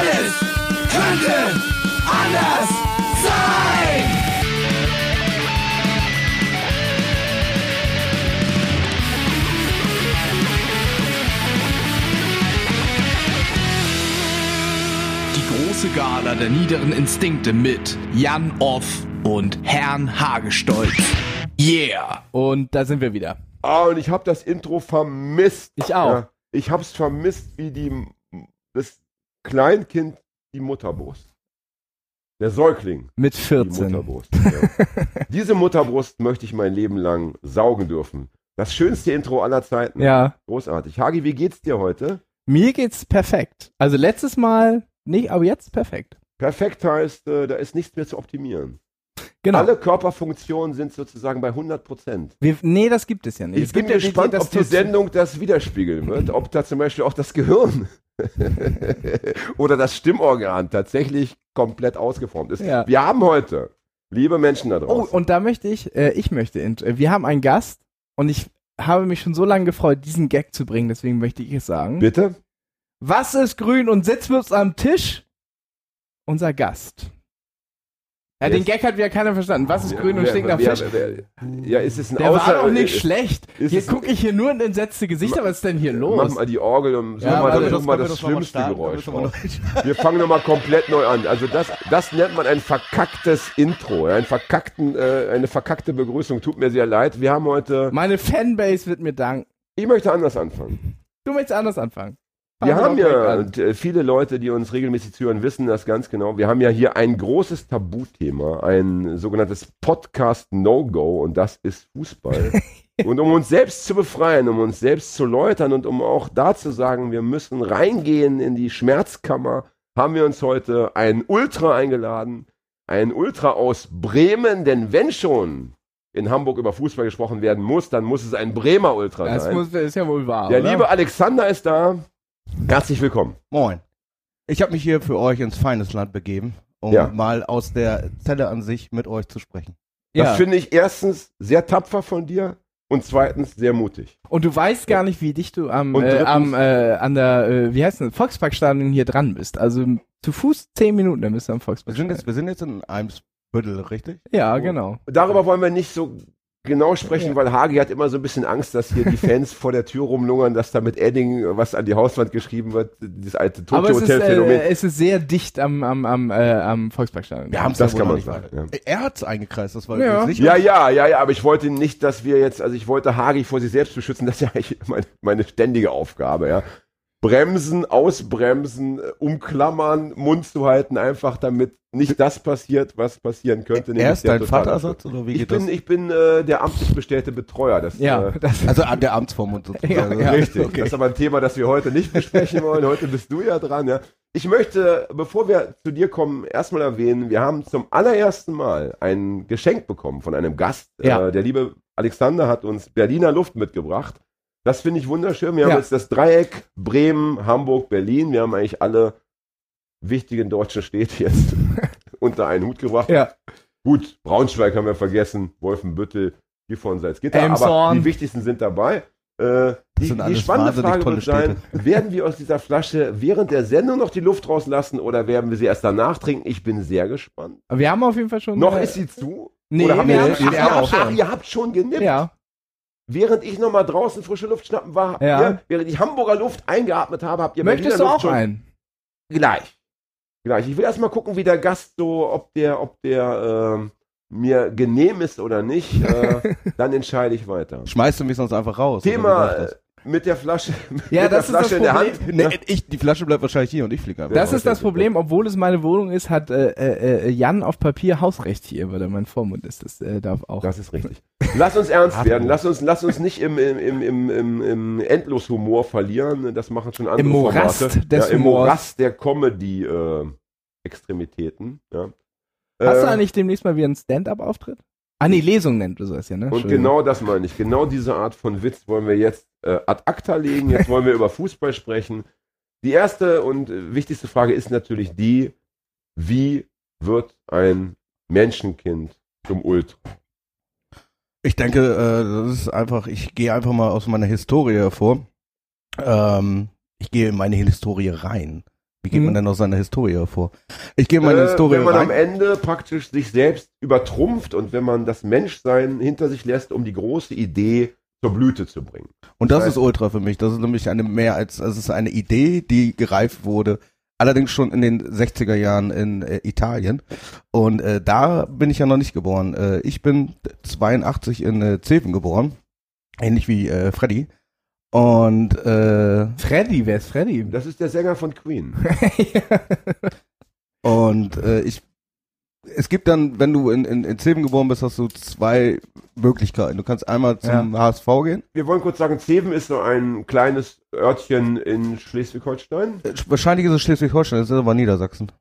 Alles könnte anders sein. Die große Gala der niederen Instinkte mit Jan Off und Herrn Hagestolz. Yeah! Und da sind wir wieder. Ah, und ich habe das Intro vermisst. Ich auch. ich habe es vermisst, wie die das Kleinkind die Mutterbrust. Der Säugling Mit die 14. Mutterbrust. Ja. Diese Mutterbrust möchte ich mein Leben lang saugen dürfen. Das schönste Intro aller Zeiten. Ja. Großartig. Hagi, wie geht's dir heute? Mir geht's perfekt. Also letztes Mal nicht, aber jetzt perfekt. Perfekt heißt, äh, da ist nichts mehr zu optimieren. Genau. Alle Körperfunktionen sind sozusagen bei 100 Prozent. Nee, das gibt es ja nicht. Ich es bin gibt ja gespannt, das ob die Sendung das widerspiegeln wird, ob da zum Beispiel auch das Gehirn oder das Stimmorgan tatsächlich komplett ausgeformt ist. Ja. Wir haben heute, liebe Menschen da Oh, draußen, und da möchte ich, äh, ich möchte, äh, wir haben einen Gast und ich habe mich schon so lange gefreut, diesen Gag zu bringen, deswegen möchte ich es sagen. bitte? Was ist grün und sitzt uns am Tisch? Unser Gast. Ja, den Gag hat wieder keiner verstanden. Was ist grün und stinkt nach Fisch? Ja, ist es ein Der Außer war doch nicht ist- schlecht. Hier gucke ich hier nur in entsetzte Gesichter. Was ist denn hier Mach los? mal die Orgel und such Ja, mal, das mal das schlimmste Geräusch raus. Geräusch. Wir fangen nochmal komplett neu an. Also das, das nennt man ein verkacktes Intro, ein verkackten, äh, eine verkackte Begrüßung. Tut mir sehr leid. Wir haben heute. Meine Fanbase wird mir danken. Ich möchte anders anfangen. Du möchtest anders anfangen. Wir haben ja, und äh, viele Leute, die uns regelmäßig zuhören, wissen das ganz genau. Wir haben ja hier ein großes Tabuthema, ein sogenanntes Podcast-No-Go und das ist Fußball. und um uns selbst zu befreien, um uns selbst zu läutern und um auch da zu sagen, wir müssen reingehen in die Schmerzkammer, haben wir uns heute einen Ultra eingeladen. Ein Ultra aus Bremen, denn wenn schon in Hamburg über Fußball gesprochen werden muss, dann muss es ein Bremer Ultra Das sein. muss, ist ja wohl wahr. Der oder? liebe Alexander ist da. Herzlich willkommen. Moin. Ich habe mich hier für euch ins feines Land begeben, um Ja. mal aus der Zelle an sich mit euch zu sprechen. Das ja. finde ich erstens sehr tapfer von dir und zweitens sehr mutig. Und du weißt gar nicht, wie dicht du am, Und äh, am äh, an der, äh, wie heißt denn, Volksparkstadion hier dran bist. Also zu Fuß zehn Minuten, dann bist du am Wir sind Volksparkstadion. jetzt, wir sind jetzt in Eimsbüttel, richtig? Ja, genau. Darüber wollen wir nicht so genau sprechen, weil Hagi hat immer so ein bisschen Angst, dass hier die Fans vor der Tür rumlungern, dass da mit Edding was an die Hauswand geschrieben wird, dieses alte Aber es ist, äh, es ist sehr dicht am, am, am, äh, am Volksparkstadion. Wir haben es das ja wohl kann man nicht sagen, ja. Er hat's eingekreist, das war Ja. nicht. ja, ja, ja, ja, aber ich wollte nicht, dass wir jetzt, also ich wollte Hagi vor sich selbst beschützen, das ist ja eigentlich meine, meine ständige Aufgabe, ja. Bremsen, ausbremsen, äh, umklammern, Mund zu halten, einfach damit nicht das passiert, was passieren könnte. Er nämlich ist dein Vaterersatz oder wie Ich geht bin, das? ich bin äh, der amtlich bestellte Betreuer. Das, Ja, äh, das, Also an der Amtsvormund sozusagen. Ja, ja. richtig. okay. Das ist aber ein Thema, das wir heute nicht besprechen wollen. Heute bist du ja dran. Ja. Ich möchte, bevor wir zu dir kommen, erstmal erwähnen, wir haben zum allerersten Mal ein Geschenk bekommen von einem Gast. Ja. Äh, der liebe Alexander hat uns Berliner Luft mitgebracht. Das finde ich wunderschön. Wir haben Ja. jetzt das Dreieck Bremen, Hamburg, Berlin. Wir haben eigentlich alle wichtigen deutschen Städte jetzt unter einen Hut gebracht. ja. Gut, Braunschweig haben wir vergessen, Wolfenbüttel, Gifhorn, Salzgitter, aber die wichtigsten sind dabei. Äh, die, die spannende Frage wird sein, werden wir aus dieser Flasche während der Sendung noch die Luft rauslassen oder werden wir sie erst danach trinken? Ich bin sehr gespannt. Wir haben auf jeden Fall schon. Noch äh, ist sie zu? Nee, oder haben wir wir, haben- ach, wir ihr haben habt, schon. ach, ihr habt schon genippt. Ja. Während ich nochmal draußen frische Luft schnappen war, Ja. ihr, während ich Hamburger Luft eingeatmet habe, habt ihr Möchtest du Berliner auch Luft einen? Gleich. Gleich. Ich will erst mal gucken, wie der Gast so, ob der, ob der ähm, mir genehm ist oder nicht. Äh, dann entscheide ich weiter. Schmeißt du mich sonst einfach raus? Thema das? äh, mit der Flasche, mit Ja, der das ist das Flasche in der Hand. Problem. Nee, ich, die Flasche bleibt wahrscheinlich hier und ich fliege einfach. Das ist das. Problem, obwohl es meine Wohnung ist, hat äh, äh, äh, Jan auf Papier Hausrecht hier, weil er mein Vormund ist. Das äh, darf auch. Das ist richtig. Lass uns ernst werden. Lass uns, lass uns nicht im, im, im, im, im, im Endloshumor verlieren. Das machen schon andere Im Morast Formate. des ja, Im Humors. Morast der Comedy-Extremitäten. ja. Hast du Äh, eigentlich demnächst mal wieder einen Stand-up-Auftritt? Ah, nee, Lesung nennt du sowas ja, ne? Und genau das meine ich. Genau diese Art von Witz wollen wir jetzt äh, ad acta legen. Jetzt wollen wir über Fußball sprechen. Die erste und äh, wichtigste Frage ist natürlich die, wie wird ein Menschenkind zum Ultra? Ich denke, äh, das ist einfach, ich gehe einfach mal aus meiner Historie hervor. Ähm, ich gehe in meine Historie rein. Wie geht Mhm. man denn aus seiner Historie hervor? Ich gehe meine Äh, Historie wenn man am rein. Ende praktisch sich selbst übertrumpft und wenn man das Menschsein hinter sich lässt, um die große Idee zur Blüte zu bringen. Und das Das ist Ultra für mich. Das ist nämlich eine mehr als, also es ist eine Idee, die gereift wurde. Allerdings schon in den 60er Jahren in äh, Italien. Und äh, da bin ich ja noch nicht geboren. Äh, ich bin 82 in äh, Zeven geboren. Ähnlich wie äh, Freddy. Und äh, Freddy, wer ist Freddy? Das ist der Sänger von Queen. Und äh, ich, es gibt dann, wenn du in, in, in Zeven geboren bist, hast du zwei Möglichkeiten. Du kannst einmal zum HSV gehen. Wir wollen kurz sagen, Zeven ist so ein kleines Örtchen in Schleswig-Holstein. Äh, Wahrscheinlich ist es Schleswig-Holstein, das ist aber Niedersachsen.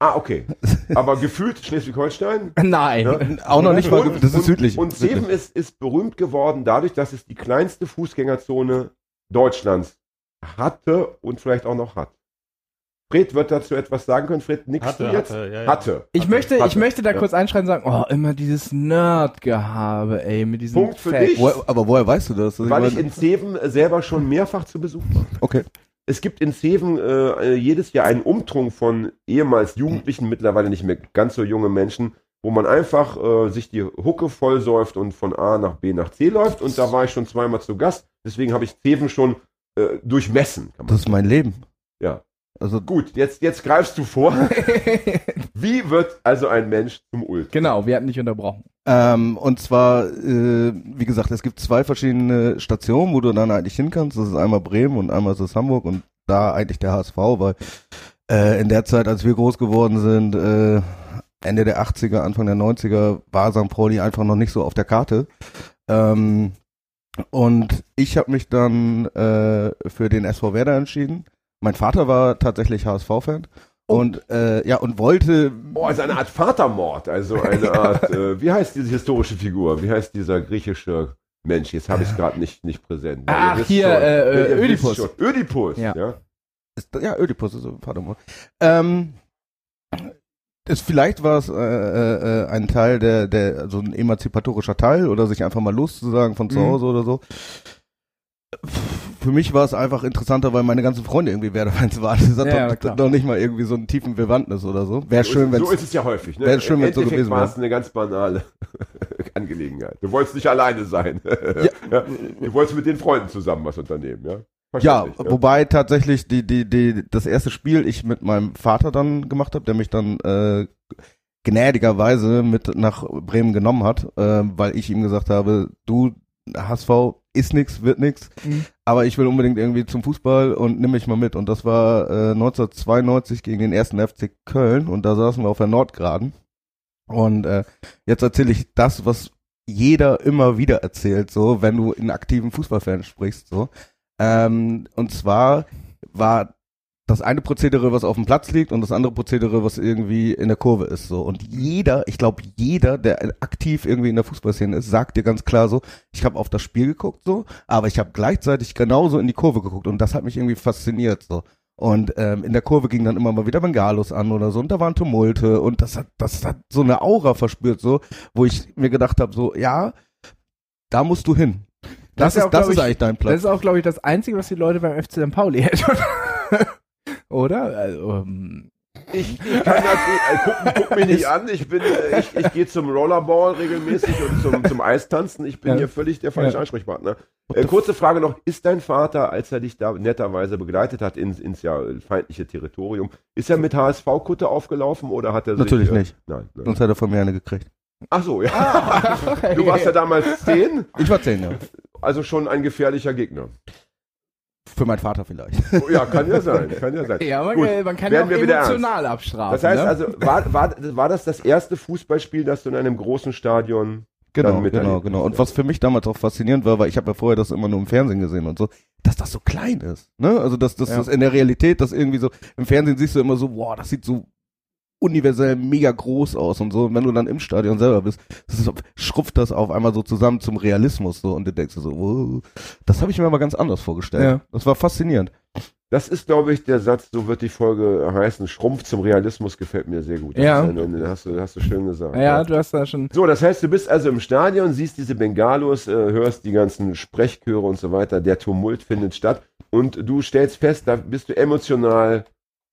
Ah, okay. Aber gefühlt Schleswig-Holstein. Nein. Ja. Auch noch nicht mal, Und- das ist und, südlich. Und. Zeven ist, ist berühmt geworden dadurch, dass es die kleinste Fußgängerzone Deutschlands hatte und vielleicht auch noch hat. Fred wird dazu etwas sagen können. Fred, nix Hatte, du jetzt? hatte, ja, ja. Hatte. Ich möchte, ich Hatte. möchte da Ja. kurz einschreiten und sagen, oh, immer dieses Nerd-Gehabe, ey, mit diesem Punkt für Fact. dich. Woher, aber woher weißt du das? Also Weil ich in Zeven selber schon mehrfach zu Besuch war. okay. Es gibt in Zeven äh, jedes Jahr einen Umtrunk von ehemals Jugendlichen, mittlerweile nicht mehr ganz so junge Menschen, wo man einfach äh, sich die Hucke vollsäuft und von A nach B nach C läuft. Und da war ich schon zweimal zu Gast. Deswegen habe ich Zeven schon äh, durchmessen. Kann man Das ist mein Leben. Ja. Also Gut, jetzt, jetzt greifst du vor. Wie wird also ein Mensch zum Ult? genau, wir hatten dich unterbrochen. Ähm, und zwar, äh, wie gesagt, es gibt zwei verschiedene Stationen, wo du dann eigentlich hin kannst. Das ist einmal Bremen und einmal ist es Hamburg und da eigentlich der HSV, weil äh, in der Zeit, als wir groß geworden sind, äh, Ende der 80er, Anfang der 90er, war St. Pauli einfach noch nicht so auf der Karte. Ähm, und ich habe mich dann äh, für den SV Werder entschieden. Mein Vater war tatsächlich HSV-Fan. Und äh, ja, und wollte Oh, also eine Art Vatermord. Also eine Art, äh, wie heißt diese historische Figur? Wie heißt dieser griechische Mensch? Jetzt habe ich es gerade nicht, nicht präsent. Ach, hier, schon. äh, wisst Ödipus. schon. Ödipus, Ja. ja. Ist, ja, Ödipus ist so Vatermord. Ähm, ist, vielleicht war es äh, äh, äh, ein Teil der, der, so ein emanzipatorischer Teil oder sich einfach mal loszusagen von zu Mhm. Hause oder so. Für mich war es einfach interessanter, weil meine ganzen Freunde irgendwie Werder-Fans waren. Das hat Ja, doch, doch nicht mal irgendwie so einen tiefen Bewandtnis oder so. Wäre So schön, ist, wenn so ist es ja häufig. Ne? wär schön, Im wenn's so gewesen war es wäre. eine ganz banale Angelegenheit. Du wolltest nicht alleine sein. Ja. Du wolltest mit den Freunden zusammen was unternehmen, ja? Ja, wobei tatsächlich die, die, die, das erste Spiel ich mit meinem Vater dann gemacht habe, der mich dann äh, gnädigerweise mit nach Bremen genommen hat, äh, weil ich ihm gesagt habe, du HSV ist nix, wird nix, Mhm. aber ich will unbedingt irgendwie zum Fußball und nimm mich mal mit. Und das war äh, 1992 gegen den ersten FC Köln und da saßen wir auf der Nordgraden. Und äh, jetzt erzähle ich das, was jeder immer wieder erzählt, so wenn du in aktiven Fußballfans sprichst, so. Ähm, und zwar war das eine Prozedere, was auf dem Platz liegt und das andere Prozedere, was irgendwie in der Kurve ist, so. Und jeder, ich glaube, jeder, der aktiv irgendwie in der Fußballszene ist, sagt dir ganz klar so, ich habe auf das Spiel geguckt, so, aber ich habe gleichzeitig genauso in die Kurve geguckt und das hat mich irgendwie fasziniert, so. Und ähm, in der Kurve ging dann immer mal wieder Bengalos an oder so und da waren Tumulte und das hat, das hat so eine Aura verspürt, so, wo ich mir gedacht habe, so, ja, da musst du hin. Das, Das ist auch, das ist ich, eigentlich dein Das Platz. ist auch, glaube ich, das Einzige, was die Leute beim FC St. Pauli hätten. Oder? Also, ähm, Ich, ich kann das, äh, guck, guck mich nicht an. Ich bin, ich, ich gehe zum Rollerball regelmäßig und zum, zum Eistanzen. Ich bin Ja. hier völlig der falsche Ja. Ansprechpartner. Äh, kurze Frage noch: Ist dein Vater, als er dich da netterweise begleitet hat ins, ins ja feindliche Territorium, ist er mit HSV-Kutte aufgelaufen oder hat er sich, Natürlich äh, nicht. Nein. nein. Sonst hätte er von mir eine gekriegt. Ach so, ja. Du warst ja damals zehn, Ich war zehn, ja. also schon ein gefährlicher Gegner. Für meinen Vater vielleicht. Oh, ja, kann ja sein, kann ja sein. ja, man, Gut, man kann ja werden auch wir wieder emotional abstrafen. Das heißt ne? also, war, war, war das das erste Fußballspiel, das du in einem großen Stadion Genau, genau, genau. Und was für mich damals auch faszinierend war, weil ich habe ja vorher das immer nur im Fernsehen gesehen und so, dass das so klein ist. Ne? Also dass das Ja. das in der Realität, das irgendwie so, im Fernsehen siehst du immer so, wow, das sieht so universell mega groß aus und so. Und wenn du dann im Stadion selber bist, das ist, schrumpft das auf einmal so zusammen zum Realismus so und du denkst dir so, wow, das habe ich mir mal ganz anders vorgestellt. Ja. Das war faszinierend. Das ist, glaube ich, der Satz, so wird die Folge heißen. Schrumpf zum Realismus gefällt mir sehr gut. Das Ja. ein- hast, du, hast du schön gesagt. ja, du hast da schon. So, das heißt, du bist also im Stadion, siehst diese Bengalos, äh, hörst die ganzen Sprechchöre und so weiter, der Tumult findet statt und du stellst fest, da bist du emotional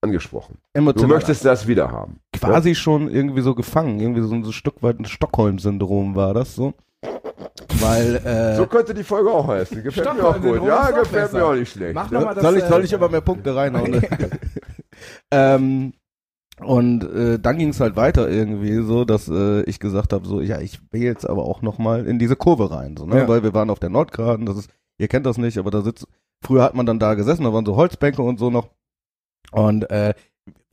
angesprochen. Du möchtest das wieder haben. quasi schon irgendwie so gefangen. Irgendwie so ein Stück weit ein Stockholm-Syndrom war das so. Weil, äh, So könnte die Folge auch heißen. Gefällt mir auch gut. Stockholm-Syndrom Ja, gefällt mir besser. auch nicht schlecht. Mach ne? noch mal das, soll ich, soll äh, ich aber mehr Punkte reinhauen? ähm, und äh, dann ging es halt weiter irgendwie so, dass äh, ich gesagt habe, so, ja, ich will jetzt aber auch noch mal in diese Kurve rein, so, ne? Ja. Weil wir waren auf der Nordgraden, das ist, ihr kennt das nicht, aber da sitzt, früher hat man dann da gesessen, da waren so Holzbänke und so noch. Und äh,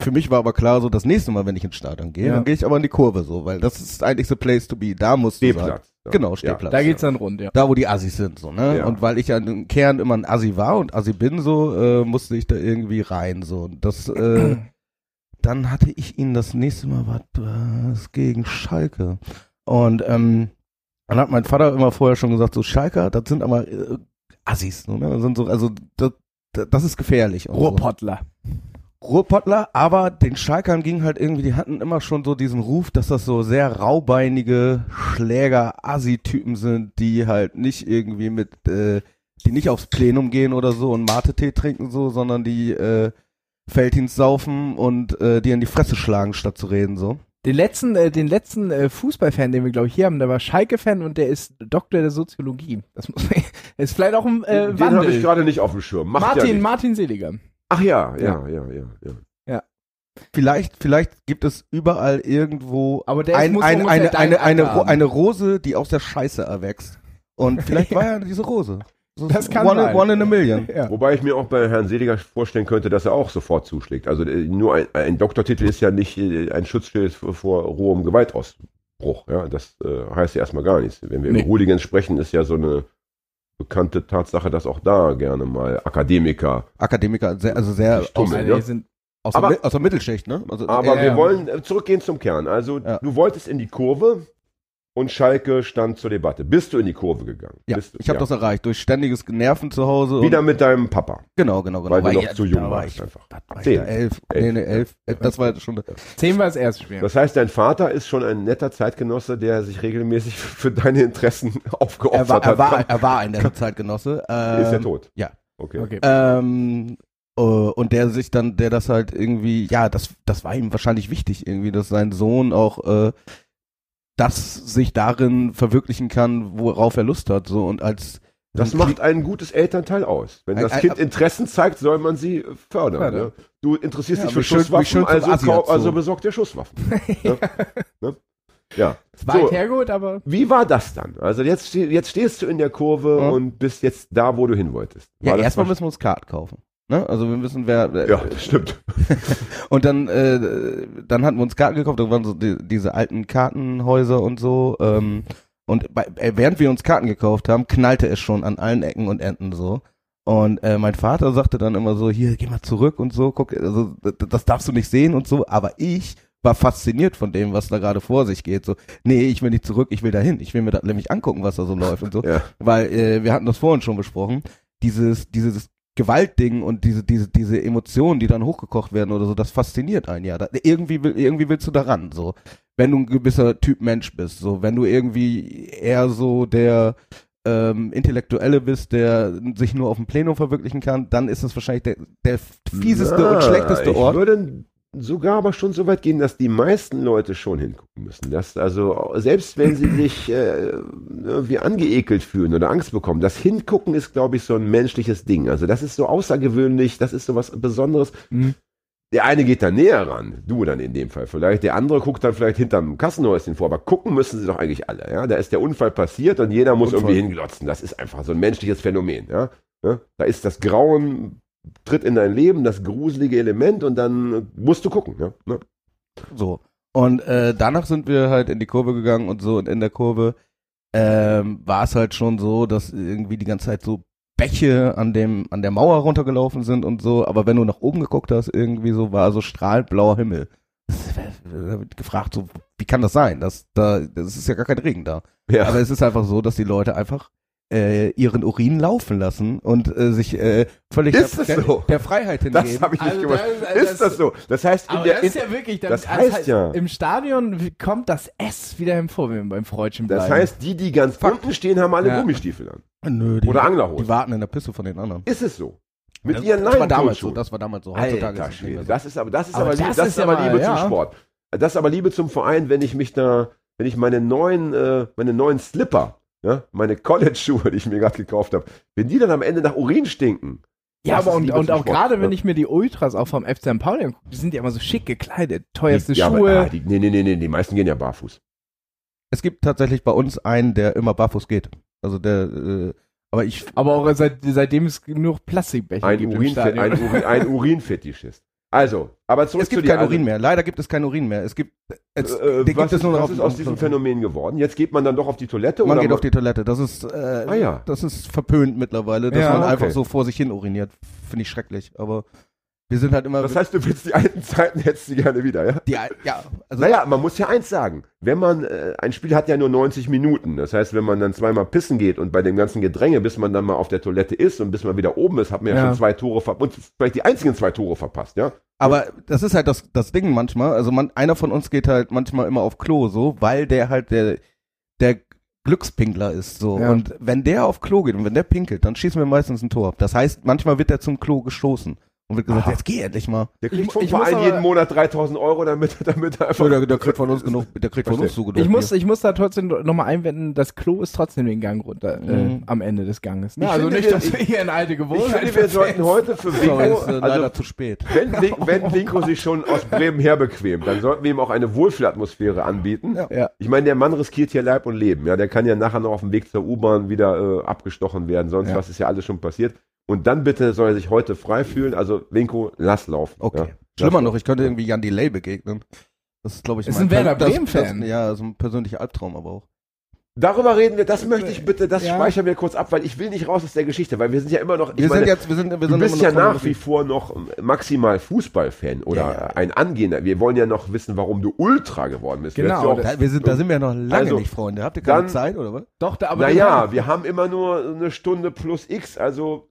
für mich war aber klar, so das nächste Mal, wenn ich ins Stadion gehe, Ja. dann gehe ich aber in die Kurve so, weil das ist eigentlich the place to be. Da musst du sein. Stehplatz. Ja. Genau, Stehplatz. Da geht's dann rund, ja. Da, wo die Assis sind, so, ne? Ja. Und weil ich ja im Kern immer ein Assi war und Assi bin, so, äh, musste ich da irgendwie rein, so. Und das, äh, dann hatte ich ihn das nächste Mal, was, was gegen Schalke. Und, ähm, dann hat mein Vater immer vorher schon gesagt, so, Schalker, das sind aber äh, Assis, ne? Das sind so, also, das, das ist gefährlich. und so. Ruhrpottler. Aber den Schalkern ging halt irgendwie, die hatten immer schon so diesen Ruf, dass das so sehr raubeinige Schläger-Assi-Typen sind, die halt nicht irgendwie mit, äh, die nicht aufs Plenum gehen oder so und Mate-Tee trinken so, sondern die äh, Felddienst saufen und äh, dir in die Fresse schlagen, statt zu reden so. Den letzten, äh, den letzten äh, Fußballfan, den wir glaube ich hier haben, der war Schalke-Fan und der ist Doktor der Soziologie. Das muss man, ist vielleicht auch ein äh, Den habe ich Wandel. gerade nicht auf dem Schirm. Macht ja Martin, nichts. Martin Seliger. Ach ja, ja, ja, ja, ja. Vielleicht, vielleicht gibt es überall irgendwo Aber der ein, muss ein, eine, eine, eine, eine Rose, die aus der Scheiße erwächst. Und vielleicht war ja diese Rose. So Das kann one, sein. one in a million. Ja. Wobei ich mir auch bei Herrn Seliger vorstellen könnte, dass er auch sofort zuschlägt. Also äh, nur ein, ein Doktortitel ist ja nicht äh, ein Schutzschild vor, vor rohem Gewaltausbruch. Ja, das äh, heißt ja erstmal gar nichts. Wenn wir Nee. über Hooligans sprechen, ist ja so eine bekannte Tatsache, dass auch da gerne mal Akademiker. Akademiker, sehr, also sehr Sich tummeln, aus, ja. sind aus, Aber- der, aus der Mittelschicht, ne? Also, Aber Ja, wir wollen äh, zurückgehen zum Kern. Also Ja. du wolltest in die Kurve und Schalke stand zur Debatte. Bist du in die Kurve gegangen? ja, Bist du, ich habe ja. das erreicht durch ständiges Nerven zu Hause. Wieder mit deinem Papa, genau, genau, genau. weil du Weil noch ja, zu da jung war warst ich, einfach. war ich Zehn. da, elf, nee, Elf. nee, elf, das war schon, zehn war das erste Spiel. Das heißt, dein Vater ist schon ein netter Zeitgenosse, der sich regelmäßig für deine Interessen aufgeopfert er war, er hat. war, er war ein netter Zeitgenosse. Ähm, ist er tot? ja. Okay. okay. Ähm, äh, und der sich dann, der das halt irgendwie, ja, das, das war ihm wahrscheinlich wichtig irgendwie, dass sein Sohn auch äh, das sich darin verwirklichen kann, worauf er Lust hat. So und als Das macht ein gutes Elternteil aus. Wenn das Kind Interessen zeigt, soll man sie fördern. Fördern. Ne? Du interessierst Ja, dich für Schusswaffen, also, also besorg dir Schusswaffen. ne? Ne? Ja. Weit So, hergeholt, aber wie war das dann? Also jetzt, jetzt stehst du in der Kurve Ja. und bist jetzt da, wo du hin wolltest. ja, War das erstmal müssen wir uns Karten kaufen. Ne? Also wir wissen, wer. Ja, das stimmt. Und dann, äh, dann hatten wir uns Karten gekauft, da waren so die, diese alten Kartenhäuser und so. Ähm, und bei, äh, während wir uns Karten gekauft haben, knallte es schon an allen Ecken und Enden so. Und äh, mein Vater sagte dann immer so, hier, geh mal zurück und so, guck, also das, das darfst du nicht sehen und so. Aber ich war fasziniert von dem, was da gerade vor sich geht. So, nee, ich will nicht zurück, ich will dahin. Ich will mir das nämlich angucken, was da so läuft und so. Ja. Weil äh, wir hatten das vorhin schon besprochen. Dieses, dieses Gewaltding und diese, diese, diese Emotionen, die dann hochgekocht werden oder so, das fasziniert einen ja. Da, irgendwie, will, irgendwie willst du daran, so. Wenn du ein gewisser Typ Mensch bist, so. Wenn du irgendwie eher so der ähm, Intellektuelle bist, der sich nur auf dem Plenum verwirklichen kann, dann ist das wahrscheinlich der, der fieseste Na, und schlechteste ich Ort. würde sogar aber schon so weit gehen, dass die meisten Leute schon hingucken müssen. Dass also, selbst wenn sie sich äh, irgendwie angeekelt fühlen oder Angst bekommen, das Hingucken ist, glaube ich, so ein menschliches Ding. Also das ist so außergewöhnlich, das ist so was Besonderes. Mhm. Der eine geht da näher ran, du dann in dem Fall vielleicht. Der andere guckt dann vielleicht hinterm Kassenhäuschen vor, aber gucken müssen sie doch eigentlich alle. Ja? Da ist der Unfall passiert und jeder muss Unfall. irgendwie hinglotzen. Das ist einfach so ein menschliches Phänomen. Ja? Ja? Da ist das Grauen tritt in dein Leben, das gruselige Element und dann musst du gucken. Ja? Ne? So. Und äh, danach sind wir halt in die Kurve gegangen und so und in der Kurve ähm, war es halt schon so, dass irgendwie die ganze Zeit so Bäche an dem an der Mauer runtergelaufen sind und so, aber wenn du nach oben geguckt hast, irgendwie so war so strahlend blauer Himmel. Da wird gefragt so, wie kann das sein? Das da das ist ja gar kein Regen da. Ja. Aber es ist einfach so, dass die Leute einfach äh, ihren Urin laufen lassen und äh, sich äh, völlig Ist der, das so? der Freiheit hingeben. das habe ich nicht Also gemacht. das- ist das- das so? Das heißt, in Aber der, das ist ja wirklich, das heißt ja- im Stadion kommt das S wieder hervor, beim Freudchen bleiben. das heißt, die, die ganz unten stehen, haben alle Ja. Gummistiefel an. Nö, die, Oder Anglerhosen. Die warten in der Pisse von den anderen. Ist es so? Mit das, ihren das war damals so, das war damals so. Heutzutage Alter ist so. das ist aber das ist Aber aber, Liebe, das das ist ja aber Liebe ja. zum Sport. Das ist aber Liebe zum Verein, wenn ich mich da, wenn ich meine neuen, äh, meine neuen Slipper, ja, meine College-Schuhe, die ich mir gerade gekauft habe, wenn die dann am Ende nach Urin stinken. Ja, aber und, und auch gerade, wenn ja. ich mir die Ultras auch vom FC St. Pauli angucke, die sind ja immer so schick gekleidet. Teuerste die, ja, Schuhe. Aber, ah, die, nee, nee, nee, nee, die meisten gehen ja barfuß. Es gibt tatsächlich bei uns einen, der immer barfuß geht. Also der, äh, aber ich, Aber auch seit, seitdem es genug Plastikbecher Ein, gibt im Urinfe Stadion. ein, Urin ein Urinfetischist. Also, aber zurück es gibt zu kein also, Urin mehr. Leider gibt es kein Urin mehr. Es gibt, es, Äh, den was gibt es nur noch was auf ist aus diesem Phänomen geworden? Jetzt geht man dann doch auf die Toilette? Man oder geht auf die Toilette. Das ist, äh, Ah, ja. das ist verpönt mittlerweile, dass Ja, man okay. einfach so vor sich hin uriniert. Finde ich schrecklich. Aber wir sind halt immer. Das heißt, du willst die alten Zeiten, du gerne wieder, ja? die, ja, also Naja, man muss ja eins sagen. Wenn man, äh, ein Spiel hat ja nur 90 Minuten. Das heißt, wenn man dann zweimal pissen geht und bei dem ganzen Gedränge, bis man dann mal auf der Toilette ist und bis man wieder oben ist, hat man ja, Ja. schon zwei Tore verpasst. Und vielleicht die einzigen zwei Tore verpasst, ja? Aber das ist halt das, das Ding manchmal. Also man, einer von uns geht halt manchmal immer auf Klo so, weil der halt der, der Glückspinkler ist so. Ja. Und wenn der auf Klo geht und wenn der pinkelt, dann schießen wir meistens ein Tor. Das heißt, manchmal wird der zum Klo gestoßen und wird gesagt, Aha. jetzt geh endlich mal. Der kriegt Ich- vom ich muss Verein aber- jeden Monat 3000 Euro, damit, damit er einfach. Der, der kriegt von uns genug, der kriegt von uns Verstehe. zugedacht. Ich muss, ich muss da trotzdem nochmal einwenden, das Klo ist trotzdem den Gang runter, äh, Mhm. am Ende des Ganges. Ich Also nicht, wir- dass wir hier eine alte ich Gewohnheit finde, wir sollten heute für Sorry, Winko, ist äh, also leider zu spät. wenn, wenn Winko sich schon aus Bremen herbequemt, dann sollten wir ihm auch eine Wohlfühlatmosphäre anbieten. Ja. Ja. Ich meine, der Mann riskiert hier Leib und Leben. Ja, der kann ja nachher noch auf dem Weg zur U-Bahn wieder äh, abgestochen werden. Sonst Ja. was ist ja alles schon passiert. Und dann bitte soll er sich heute frei fühlen. Also Winko, lass laufen. Okay. Ja. Schlimmer Lass noch, ich könnte irgendwie Jan Delay begegnen. Das ist, glaube ich, Ist mein ein Werder Bremen-Fan. Ja, so ein persönlicher Albtraum aber auch. Darüber reden wir, das möchte ich bitte, das Ja. speichern wir kurz ab, weil ich will nicht raus aus der Geschichte, weil wir sind ja immer noch, ich Wir meine, sind jetzt, wir sind, wir du sind bist immer ja nach wie vor noch maximal Fußballfan oder Ja, ja. ein Angehender. Wir wollen ja noch wissen, warum du Ultra geworden bist. Du Genau, Da, wir sind, da sind wir ja noch lange Also, nicht Freunde. Habt ihr keine dann- Zeit oder was? Doch, da, aber naja, wir haben immer nur eine Stunde plus X, also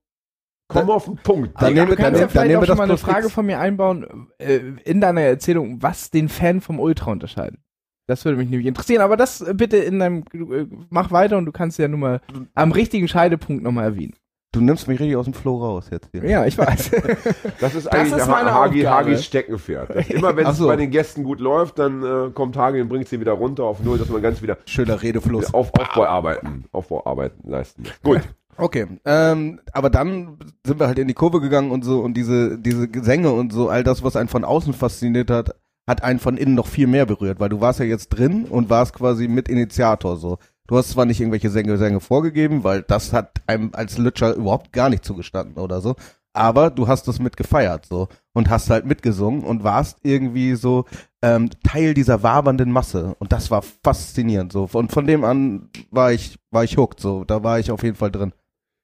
komm Dann- auf den Punkt. Dann wir- kannst dann ja dann vielleicht auch schon das mal eine Frage X. von mir einbauen, äh, in deiner Erzählung, was den Fan vom Ultra unterscheidet. Das würde mich nämlich interessieren, aber das äh, bitte in deinem, äh, mach weiter und du kannst ja nur mal am richtigen Scheidepunkt nochmal erwähnen. Du nimmst mich richtig aus dem Flow raus jetzt hier. Ja, ich weiß. Das ist eigentlich ist Ha- meine Hagi. Hagis Steckenpferd. Das- Immer wenn es so. bei den Gästen gut läuft, dann äh, kommt Hagi und bringt sie wieder runter auf Null, dass man ganz wieder Schöner Redefluss. auf Aufbauarbeiten, Aufbauarbeiten leisten. Gut. Okay, ähm, aber dann sind wir halt in die Kurve gegangen und so und diese, diese Gesänge und so, all das, was einen von außen fasziniert hat, hat einen von innen noch viel mehr berührt, weil du warst ja jetzt drin und warst quasi mit Initiator so. Du hast zwar nicht irgendwelche Sänge, Sänge vorgegeben, weil das hat einem als Lutscher überhaupt gar nicht zugestanden oder so, aber du hast das mit gefeiert so und hast halt mitgesungen und warst irgendwie so ähm, Teil dieser wabernden Masse und das war faszinierend so und von dem an war ich war ich hooked so, da war ich auf jeden Fall drin.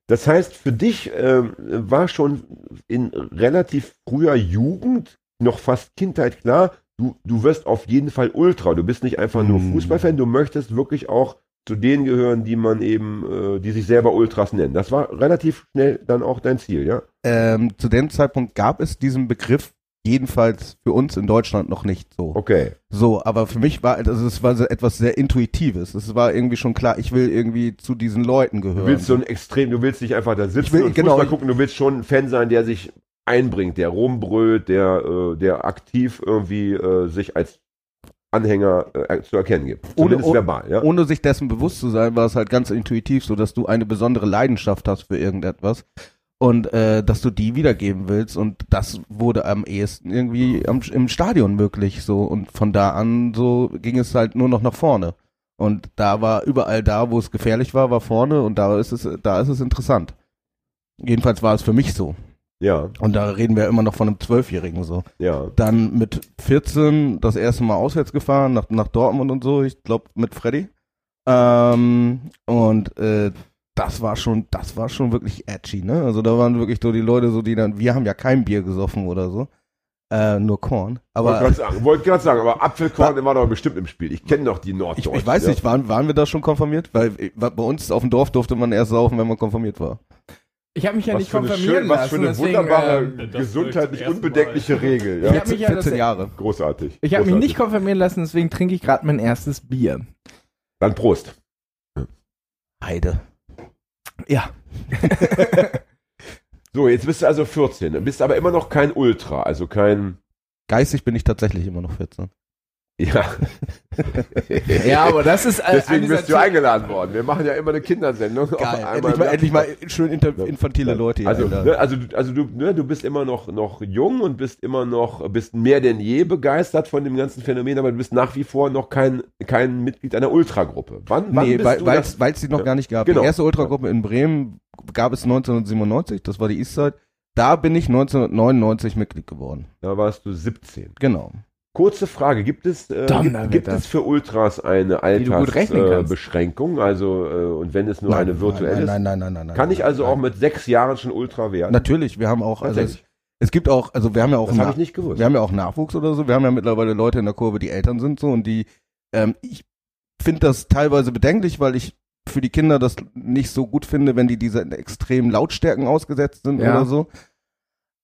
Das heißt, für dich ähm, war schon in relativ früher Jugend, noch fast Kindheit klar, du, du wirst auf jeden Fall Ultra. Du bist nicht einfach nur Hm. Fußballfan, du möchtest wirklich auch zu denen gehören, die man eben, äh, die sich selber Ultras nennen. Das war relativ schnell dann auch dein Ziel, ja? ähm, zu dem Zeitpunkt gab es diesen Begriff jedenfalls für uns in Deutschland noch nicht so. Okay. So, aber für mich war also es war etwas sehr intuitives. Es war irgendwie schon klar, ich will irgendwie zu diesen Leuten gehören. Du willst so ein Extrem, du willst nicht einfach da sitzen Ich will- und genau, Fußball gucken, du willst schon ein Fan sein, der sich einbringt, der rumbrüllt, der, äh, der aktiv irgendwie äh, sich als Anhänger äh, zu erkennen gibt. Ohne- oh- verbal, ja? Ohne sich dessen bewusst zu sein, war es halt ganz intuitiv so, dass du eine besondere Leidenschaft hast für irgendetwas und äh, dass du die wiedergeben willst und das wurde am ehesten irgendwie am, im Stadion möglich so und von da an so ging es halt nur noch nach vorne und da war überall da, wo es gefährlich war, war vorne und da ist es da ist es interessant. Jedenfalls war es für mich so Ja, und da reden wir immer noch von einem Zwölfjährigen so. ja. Dann mit 14 das erste Mal auswärts gefahren, nach, nach Dortmund und so, ich glaube mit Freddy. Ähm, und äh, das war schon, das war schon wirklich edgy, ne? Also da waren wirklich so die Leute, so die dann, wir haben ja kein Bier gesoffen oder so. Äh, nur Korn. Wollte Aber gerade sagen, wollte gerade sagen, aber Apfelkorn war doch bestimmt im Spiel. Ich kenne doch die ich, Norddeutschen. ich weiß ja. nicht, waren, waren wir da schon konfirmiert? Weil äh, bei uns auf dem Dorf durfte man erst saufen, wenn man konfirmiert war. Ich habe mich ja Was nicht konfirmieren schön, was für lassen, eine deswegen, wunderbare, das gesundheitlich unbedenkliche Regel. Ich Ja? hab mich ja 14 das- Jahre. Großartig. ich habe mich nicht konfirmieren lassen, deswegen trinke ich gerade mein erstes Bier. Dann Prost. Heide. Ja. So, jetzt bist du also 14, bist aber immer noch kein Ultra, also kein, Geistig bin ich tatsächlich immer noch 14. ja, Ja, aber das ist äh, deswegen bist du eingeladen worden. Wir machen ja immer eine Kindersendung. Geil. Endlich mal, endlich mal schön infantile Leute hier. Also, ne, also, du- also du, ne, du bist immer noch, noch jung und bist immer noch, bist mehr denn je begeistert von dem ganzen Phänomen, aber du bist nach wie vor noch kein, kein Mitglied einer Ultragruppe. Wann, wann nee, weil es die noch Ja. gar nicht gab. Genau. Die erste Ultragruppe in Bremen gab es 1997, das war die Eastside. Da bin ich 1999 Mitglied geworden. Da warst du 17. Genau. Kurze Frage, gibt es, äh, gibt, gibt es für Ultras eine Altersbeschränkung? Äh, also, äh, und wenn es nur eine virtuelle ist? Nein, nein, nein, nein, nein. Kann ich nein, also nein. auch mit sechs Jahren schon Ultra werden? Natürlich, wir haben auch, also es, es gibt auch, also wir haben ja auch Das habe Na- ich nicht gewusst. Wir haben ja auch Nachwuchs oder so. Wir haben ja mittlerweile Leute in der Kurve, die Eltern sind so und die, ähm, ich finde das teilweise bedenklich, weil ich für die Kinder das nicht so gut finde, wenn die diese extremen Lautstärken ausgesetzt sind Ja. oder so.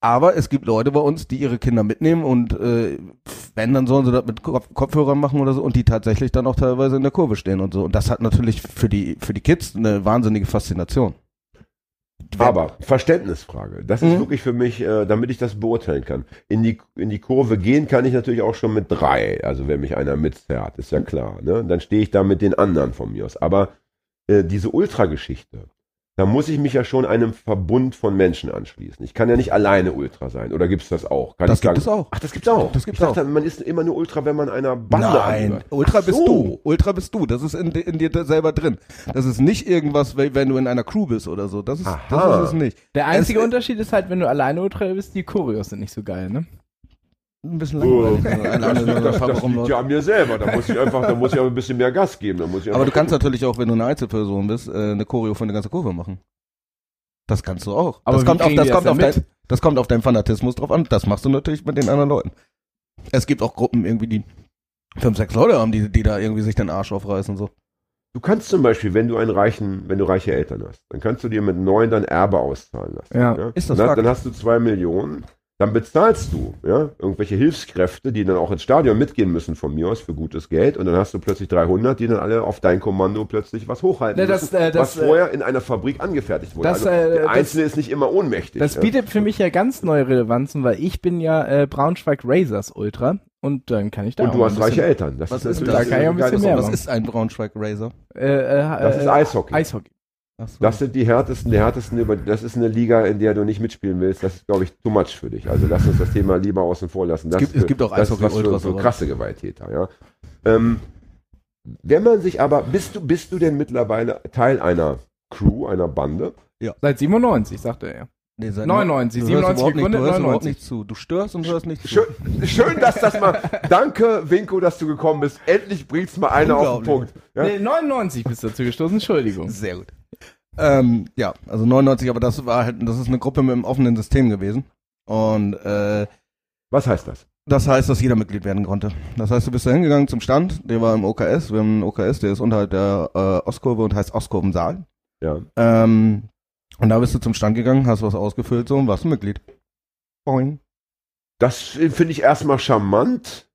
Aber es gibt Leute bei uns, die ihre Kinder mitnehmen und äh, wenn, dann sollen sie das mit Kopf Kopfhörern machen oder so und die tatsächlich dann auch teilweise in der Kurve stehen und so. Und das hat natürlich für die, für die Kids eine wahnsinnige Faszination. Aber Verständnisfrage. Das ist Mhm. wirklich für mich, äh, damit ich das beurteilen kann. In die, in die Kurve gehen kann ich natürlich auch schon mit drei. Also wenn mich einer mitzerrt, ist ja klar. Ne? Dann stehe ich da mit den anderen von mir aus. Aber äh, diese Ultra-Geschichte, da muss ich mich ja schon einem Verbund von Menschen anschließen. Ich kann ja nicht alleine Ultra sein. Oder gibt es das auch? Kann Das ich sagen, gibt es auch. Ach, das gibt's auch. Das gibt's ich dachte, man ist immer nur Ultra, wenn man einer Bande Nein, angehört. Ultra Ach bist so. du. Ultra bist du. Das ist in, in dir selber drin. Das ist nicht irgendwas, wenn wenn du in einer Crew bist oder so. Das ist, Aha. das ist es nicht. Der einzige Es- Unterschied ist halt, wenn du alleine Ultra bist, die Choreos sind nicht so geil, ne? Ein bisschen Oh, langweilig. das, liegt rumlaufen. ja an mir selber. Da muss ich einfach, da muss ich aber ein bisschen mehr Gas geben. Da muss ich Aber du kannst natürlich auch, wenn du eine Einzelperson bist, äh, eine Choreo von der ganzen Kurve machen. Das kannst du auch. Aber das kommt, auf, das, kommt auf dein, das kommt auf deinen Fanatismus drauf an. Das machst du natürlich mit den anderen Leuten. Es gibt auch Gruppen irgendwie, die fünf, sechs Leute haben, die, die da irgendwie sich den Arsch aufreißen. So. Du kannst zum Beispiel, wenn du einen reichen, wenn du reiche Eltern hast, dann kannst du dir mit neun dein Erbe auszahlen lassen. Ja. Ist das dann, Fakt? dann hast du zwei Millionen, dann bezahlst du ja, irgendwelche Hilfskräfte, die dann auch ins Stadion mitgehen müssen von mir aus für gutes Geld und dann hast du plötzlich 300, die dann alle auf dein Kommando plötzlich was hochhalten Ne, das, müssen, äh, das, was vorher in einer Fabrik angefertigt wurde. das, also äh, der das- Einzelne ist nicht immer ohnmächtig. Das ja. bietet für mich ja ganz neue Relevanzen, weil ich bin ja äh, Braunschweig Razors Ultra und dann kann ich da und du hast reiche Eltern. Das Was ist ist? Da kann ich ein bisschen mehr Was ist ein Braunschweig Razor? Äh, äh, Das ist äh, Eishockey. Eishockey. So. Das sind die härtesten, die härtesten, über- das ist eine Liga, in der du nicht mitspielen willst. Das ist, glaube ich, too much für dich. Also lass uns das Thema lieber außen vor lassen. Das gibt- ist es gibt auch das ist was für, krasse Gewalttäter, ja. Ähm, wenn man sich aber, bist du, bist du denn mittlerweile Teil einer Crew, einer Bande? Seit 97, sagte er. Nee, seit 99, du hörst 97 ne? überhaupt nicht, gegründet, du hörst überhaupt 99. nicht zu. Du störst und hörst nicht zu. Schön, schön, dass das mal, danke Winko, dass du gekommen bist. Endlich bringt's mal einer auf den Punkt. Ja? Nee, 99 bist du dazu gestoßen, Entschuldigung. Sehr gut. Ähm, ja, also 99, aber das war halt, das ist eine Gruppe mit einem offenen System gewesen. Und äh, Was heißt das? das heißt, dass jeder Mitglied werden konnte. Das heißt, du bist da hingegangen zum Stand, der war im OKS, wir haben einen OKS, der ist unterhalb der äh, Ostkurve und heißt Ostkurvensaal. Ja. Ähm, und da bist du zum Stand gegangen, hast was ausgefüllt so und warst ein Mitglied. Boing. Das finde ich erstmal charmant,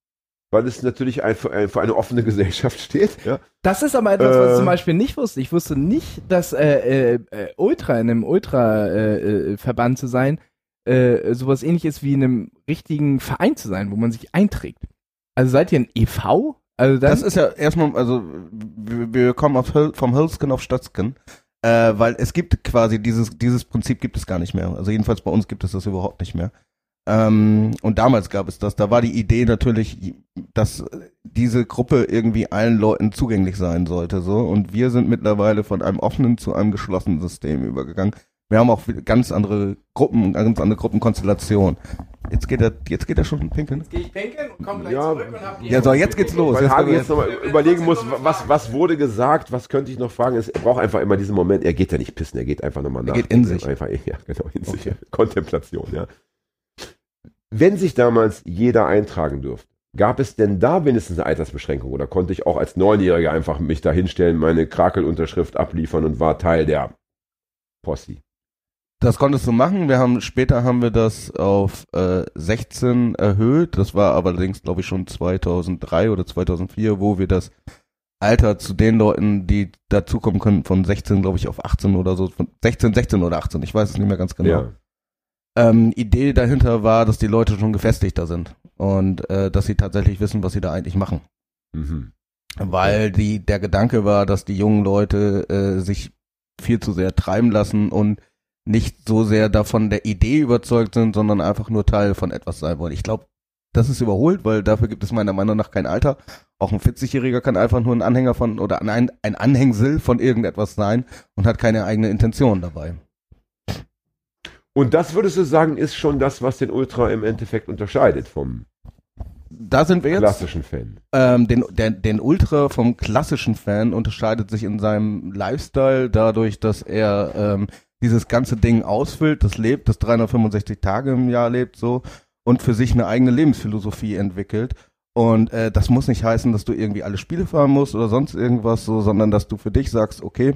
weil es natürlich ein, für, ein, für eine offene Gesellschaft steht. Ja. Das ist aber etwas, was Äh. ich zum Beispiel nicht wusste. Ich wusste nicht, dass äh, äh, äh, Ultra in einem Ultra-Verband äh, Verband zu sein, äh, sowas ähnliches wie in einem richtigen Verein zu sein, wo man sich einträgt. Also seid ihr ein EV? Also Das ist ja erstmal, also wir, wir kommen auf vom Hillskin auf Stadtskin, äh, weil es gibt quasi dieses, dieses Prinzip gibt es gar nicht mehr. Also jedenfalls bei uns gibt es das überhaupt nicht mehr. Ähm, und damals gab es das. Da war die Idee natürlich, dass diese Gruppe irgendwie allen Leuten zugänglich sein sollte. So und wir sind mittlerweile von einem offenen zu einem geschlossenen System übergegangen. Wir haben auch ganz andere Gruppen, ganz andere Gruppenkonstellationen. Jetzt geht er, jetzt geht er schon pinkeln. gehe ich pinkeln und komme Ja. und hab die Ja, so jetzt geht's los. Weil Jetzt wir- jetzt nochmal überlegen muss, was, was wurde gesagt, was könnte ich noch fragen. Es braucht einfach immer diesen Moment, er geht ja nicht pissen, er geht einfach nochmal nach. geht in sich. Einfach, ja, genau, in sich. Okay. Kontemplation, ja. Wenn sich damals jeder eintragen dürfte, gab es denn da wenigstens eine Altersbeschränkung oder konnte ich auch als Neunjähriger einfach mich da hinstellen, meine Krakelunterschrift abliefern und war Teil der Posse? Das konntest du machen. Wir haben später haben wir das auf äh, 16 erhöht. Das war aber allerdings, glaube ich, schon 2003 oder 2004, wo wir das Alter zu den Leuten, die dazukommen können, von 16, glaube ich, auf 18 oder so, von 16, 16 oder 18. Ich weiß es nicht mehr ganz genau. Ja. Ähm, Idee dahinter war, dass die Leute schon gefestigter sind und äh, dass sie tatsächlich wissen, was sie da eigentlich machen. Mhm. Weil die, der Gedanke war, dass die jungen Leute äh, sich viel zu sehr treiben lassen und nicht so sehr davon der Idee überzeugt sind, sondern einfach nur Teil von etwas sein wollen. Ich glaube, das ist überholt, weil dafür gibt es meiner Meinung nach kein Alter. Auch ein 40-Jähriger kann einfach nur ein Anhänger von oder ein, ein Anhängsel von irgendetwas sein und hat keine eigene Intention dabei. Und das würdest du sagen, ist schon das, was den Ultra im Endeffekt unterscheidet vom Da sind wir jetzt. klassischen Fan. Ähm, den, der, den Ultra vom klassischen Fan unterscheidet sich in seinem Lifestyle dadurch, dass er ähm, dieses ganze Ding ausfüllt, das lebt, das 365 Tage im Jahr lebt so und für sich eine eigene Lebensphilosophie entwickelt. Und äh, das muss nicht heißen, dass du irgendwie alle Spiele fahren musst oder sonst irgendwas so, sondern dass du für dich sagst, okay,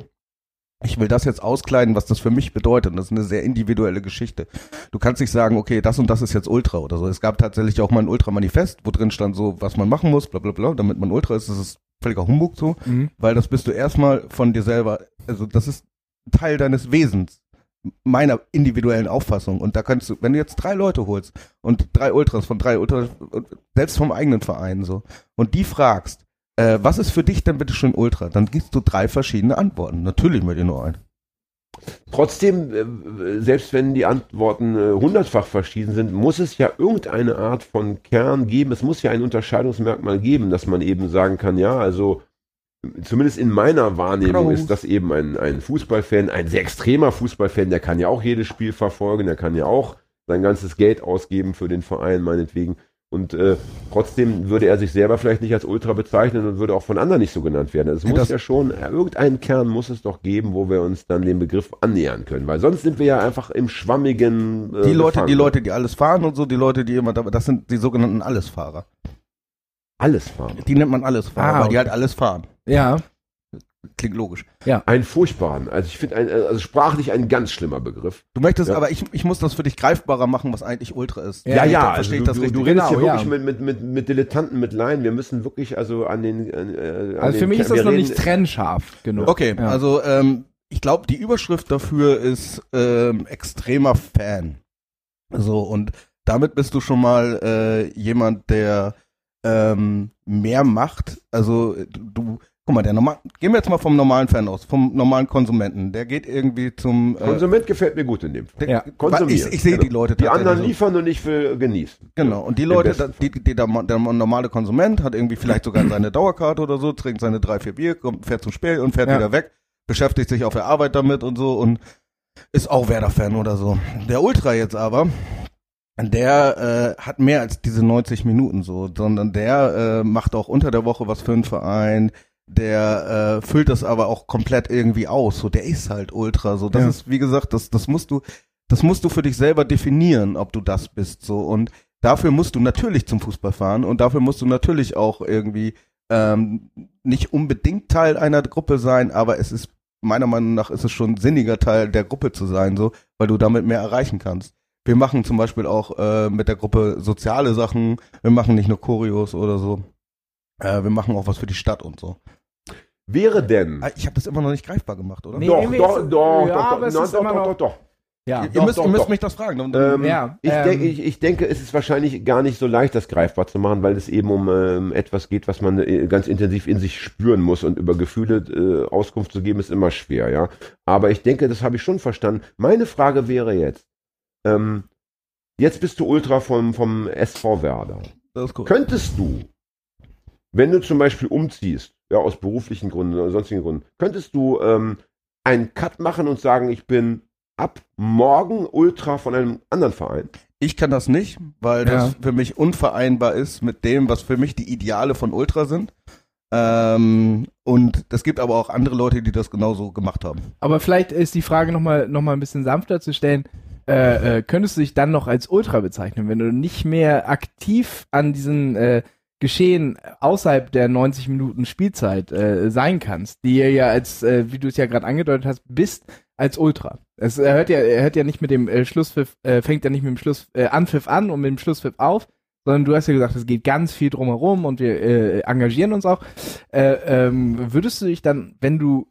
ich will das jetzt auskleiden, was das für mich bedeutet. Und das ist eine sehr individuelle Geschichte. Du kannst nicht sagen, okay, das und das ist jetzt Ultra oder so. Es gab tatsächlich auch mal ein Ultra-Manifest, wo drin stand so, was man machen muss, bla bla bla, damit man Ultra ist. Das ist völliger Humbug so, Mhm. weil das bist du erstmal von dir selber, also das ist Teil deines Wesens, meiner individuellen Auffassung. Und da kannst du, wenn du jetzt drei Leute holst und drei Ultras von drei Ultras, selbst vom eigenen Verein so, und die fragst, äh, was ist für dich denn bitte schön Ultra? Dann gibst du drei verschiedene Antworten. Natürlich mit dir nur ein. Trotzdem, äh, selbst wenn die Antworten äh, hundertfach verschieden sind, muss es ja irgendeine Art von Kern geben. Es muss ja ein Unterscheidungsmerkmal geben, dass man eben sagen kann, ja, also zumindest in meiner Wahrnehmung Kraus. ist das eben ein, ein Fußballfan, ein sehr extremer Fußballfan, der kann ja auch jedes Spiel verfolgen, der kann ja auch sein ganzes Geld ausgeben für den Verein meinetwegen. Und äh, trotzdem würde er sich selber vielleicht nicht als Ultra bezeichnen und würde auch von anderen nicht so genannt werden. Also es Ja, muss das- ja schon, äh, irgendeinen Kern muss es doch geben, wo wir uns dann dem Begriff annähern können. Weil sonst sind wir ja einfach im schwammigen. Äh, Die Leute, gefangen. die Leute, die alles fahren und so, die Leute, die immer, da- das sind die sogenannten Allesfahrer. Alles fahren. Die nennt man Allesfahrer, Ah, weil die halt alles fahren. Ja. Klingt logisch. Einen furchtbaren. Also ich finde, ein, also sprachlich ein ganz schlimmer Begriff. Du möchtest, Ja. aber ich, ich muss das für dich greifbarer machen, was eigentlich Ultra ist. Ja, Ja, ja, dann also verstehe ich du, das du, richtig. du redest hier Genau, wirklich ja. mit, mit, mit, mit Dilettanten, mit Laien. Wir müssen wirklich also an den. An, äh, an Also für den, mich ist das noch nicht trennscharf genug. Okay, Ja. also ähm, ich glaube, die Überschrift dafür ist ähm, extremer Fan. So, und damit bist du schon mal äh, jemand, der ähm, mehr macht. Also du, guck mal, der normal, gehen wir jetzt mal vom normalen Fan aus, vom normalen Konsumenten. Der geht irgendwie zum äh, Konsument gefällt mir gut in dem Fall. der, Ja. Konsumieren. Ich, ich sehe die Genau. Leute Die anderen so. liefern und ich will genießen. Genau, und die Leute, da, die, die, der, der normale Konsument hat irgendwie vielleicht sogar seine Dauerkarte oder so, trinkt seine drei, vier Bier, kommt, fährt zum Spiel und fährt Ja. wieder weg, beschäftigt sich auf der Arbeit damit und so und ist auch Werder-Fan oder so. Der Ultra jetzt aber, der äh, hat mehr als diese 90 Minuten so, sondern der äh, macht auch unter der Woche was für einen Verein, der äh, füllt das aber auch komplett irgendwie aus. So, der ist halt Ultra. So, das Ja. ist, wie gesagt, das, das musst du, das musst du für dich selber definieren, ob du das bist. So und dafür musst du natürlich zum Fußball fahren und dafür musst du natürlich auch irgendwie ähm, nicht unbedingt Teil einer Gruppe sein, aber es ist meiner Meinung nach ist es schon sinniger Teil der Gruppe zu sein, so, weil du damit mehr erreichen kannst. Wir machen zum Beispiel auch äh, mit der Gruppe soziale Sachen. Wir machen nicht nur Choreos oder so. Äh, wir machen auch was für die Stadt und so. Wäre denn. Ah, Ich habe das immer noch nicht greifbar gemacht, oder? Nee, doch, doch, ist- doch, ja, doch, doch, doch, doch, noch- doch, doch. Ja. ihr doch, müsst, doch, ihr müsst doch. mich das fragen. Ähm, Ja, ich, ähm, denke, ich, ich denke, es ist wahrscheinlich gar nicht so leicht, das greifbar zu machen, weil es eben um ähm, etwas geht, was man äh, ganz intensiv in sich spüren muss und über Gefühle äh, Auskunft zu geben, ist immer schwer, ja. Aber ich denke, das habe ich schon verstanden. Meine Frage wäre jetzt, ähm, jetzt bist du Ultra vom, vom SV Werder. das ist cool. Könntest du, wenn du zum Beispiel umziehst, ja, aus beruflichen Gründen oder sonstigen Gründen, könntest du ähm, einen Cut machen und sagen, ich bin ab morgen Ultra von einem anderen Verein? Ich kann das nicht, weil Ja. das für mich unvereinbar ist mit dem, was für mich die Ideale von Ultra sind. Ähm, und es gibt aber auch andere Leute, die das genauso gemacht haben. Aber vielleicht ist die Frage nochmal noch mal ein bisschen sanfter zu stellen. Äh, äh, könntest du dich dann noch als Ultra bezeichnen, wenn du nicht mehr aktiv an diesen äh, Geschehen außerhalb der 90 Minuten Spielzeit äh, sein kannst, die ihr ja als, äh, wie du es ja gerade angedeutet hast, bist als Ultra. Es er hört ja, er hört ja nicht mit dem äh, Schlusspfiff, äh, fängt ja nicht mit dem Schluss äh, Anpfiff an und mit dem Schlusspfiff auf, sondern du hast ja gesagt, es geht ganz viel drumherum und wir äh, engagieren uns auch. Äh, ähm, würdest du dich dann, wenn du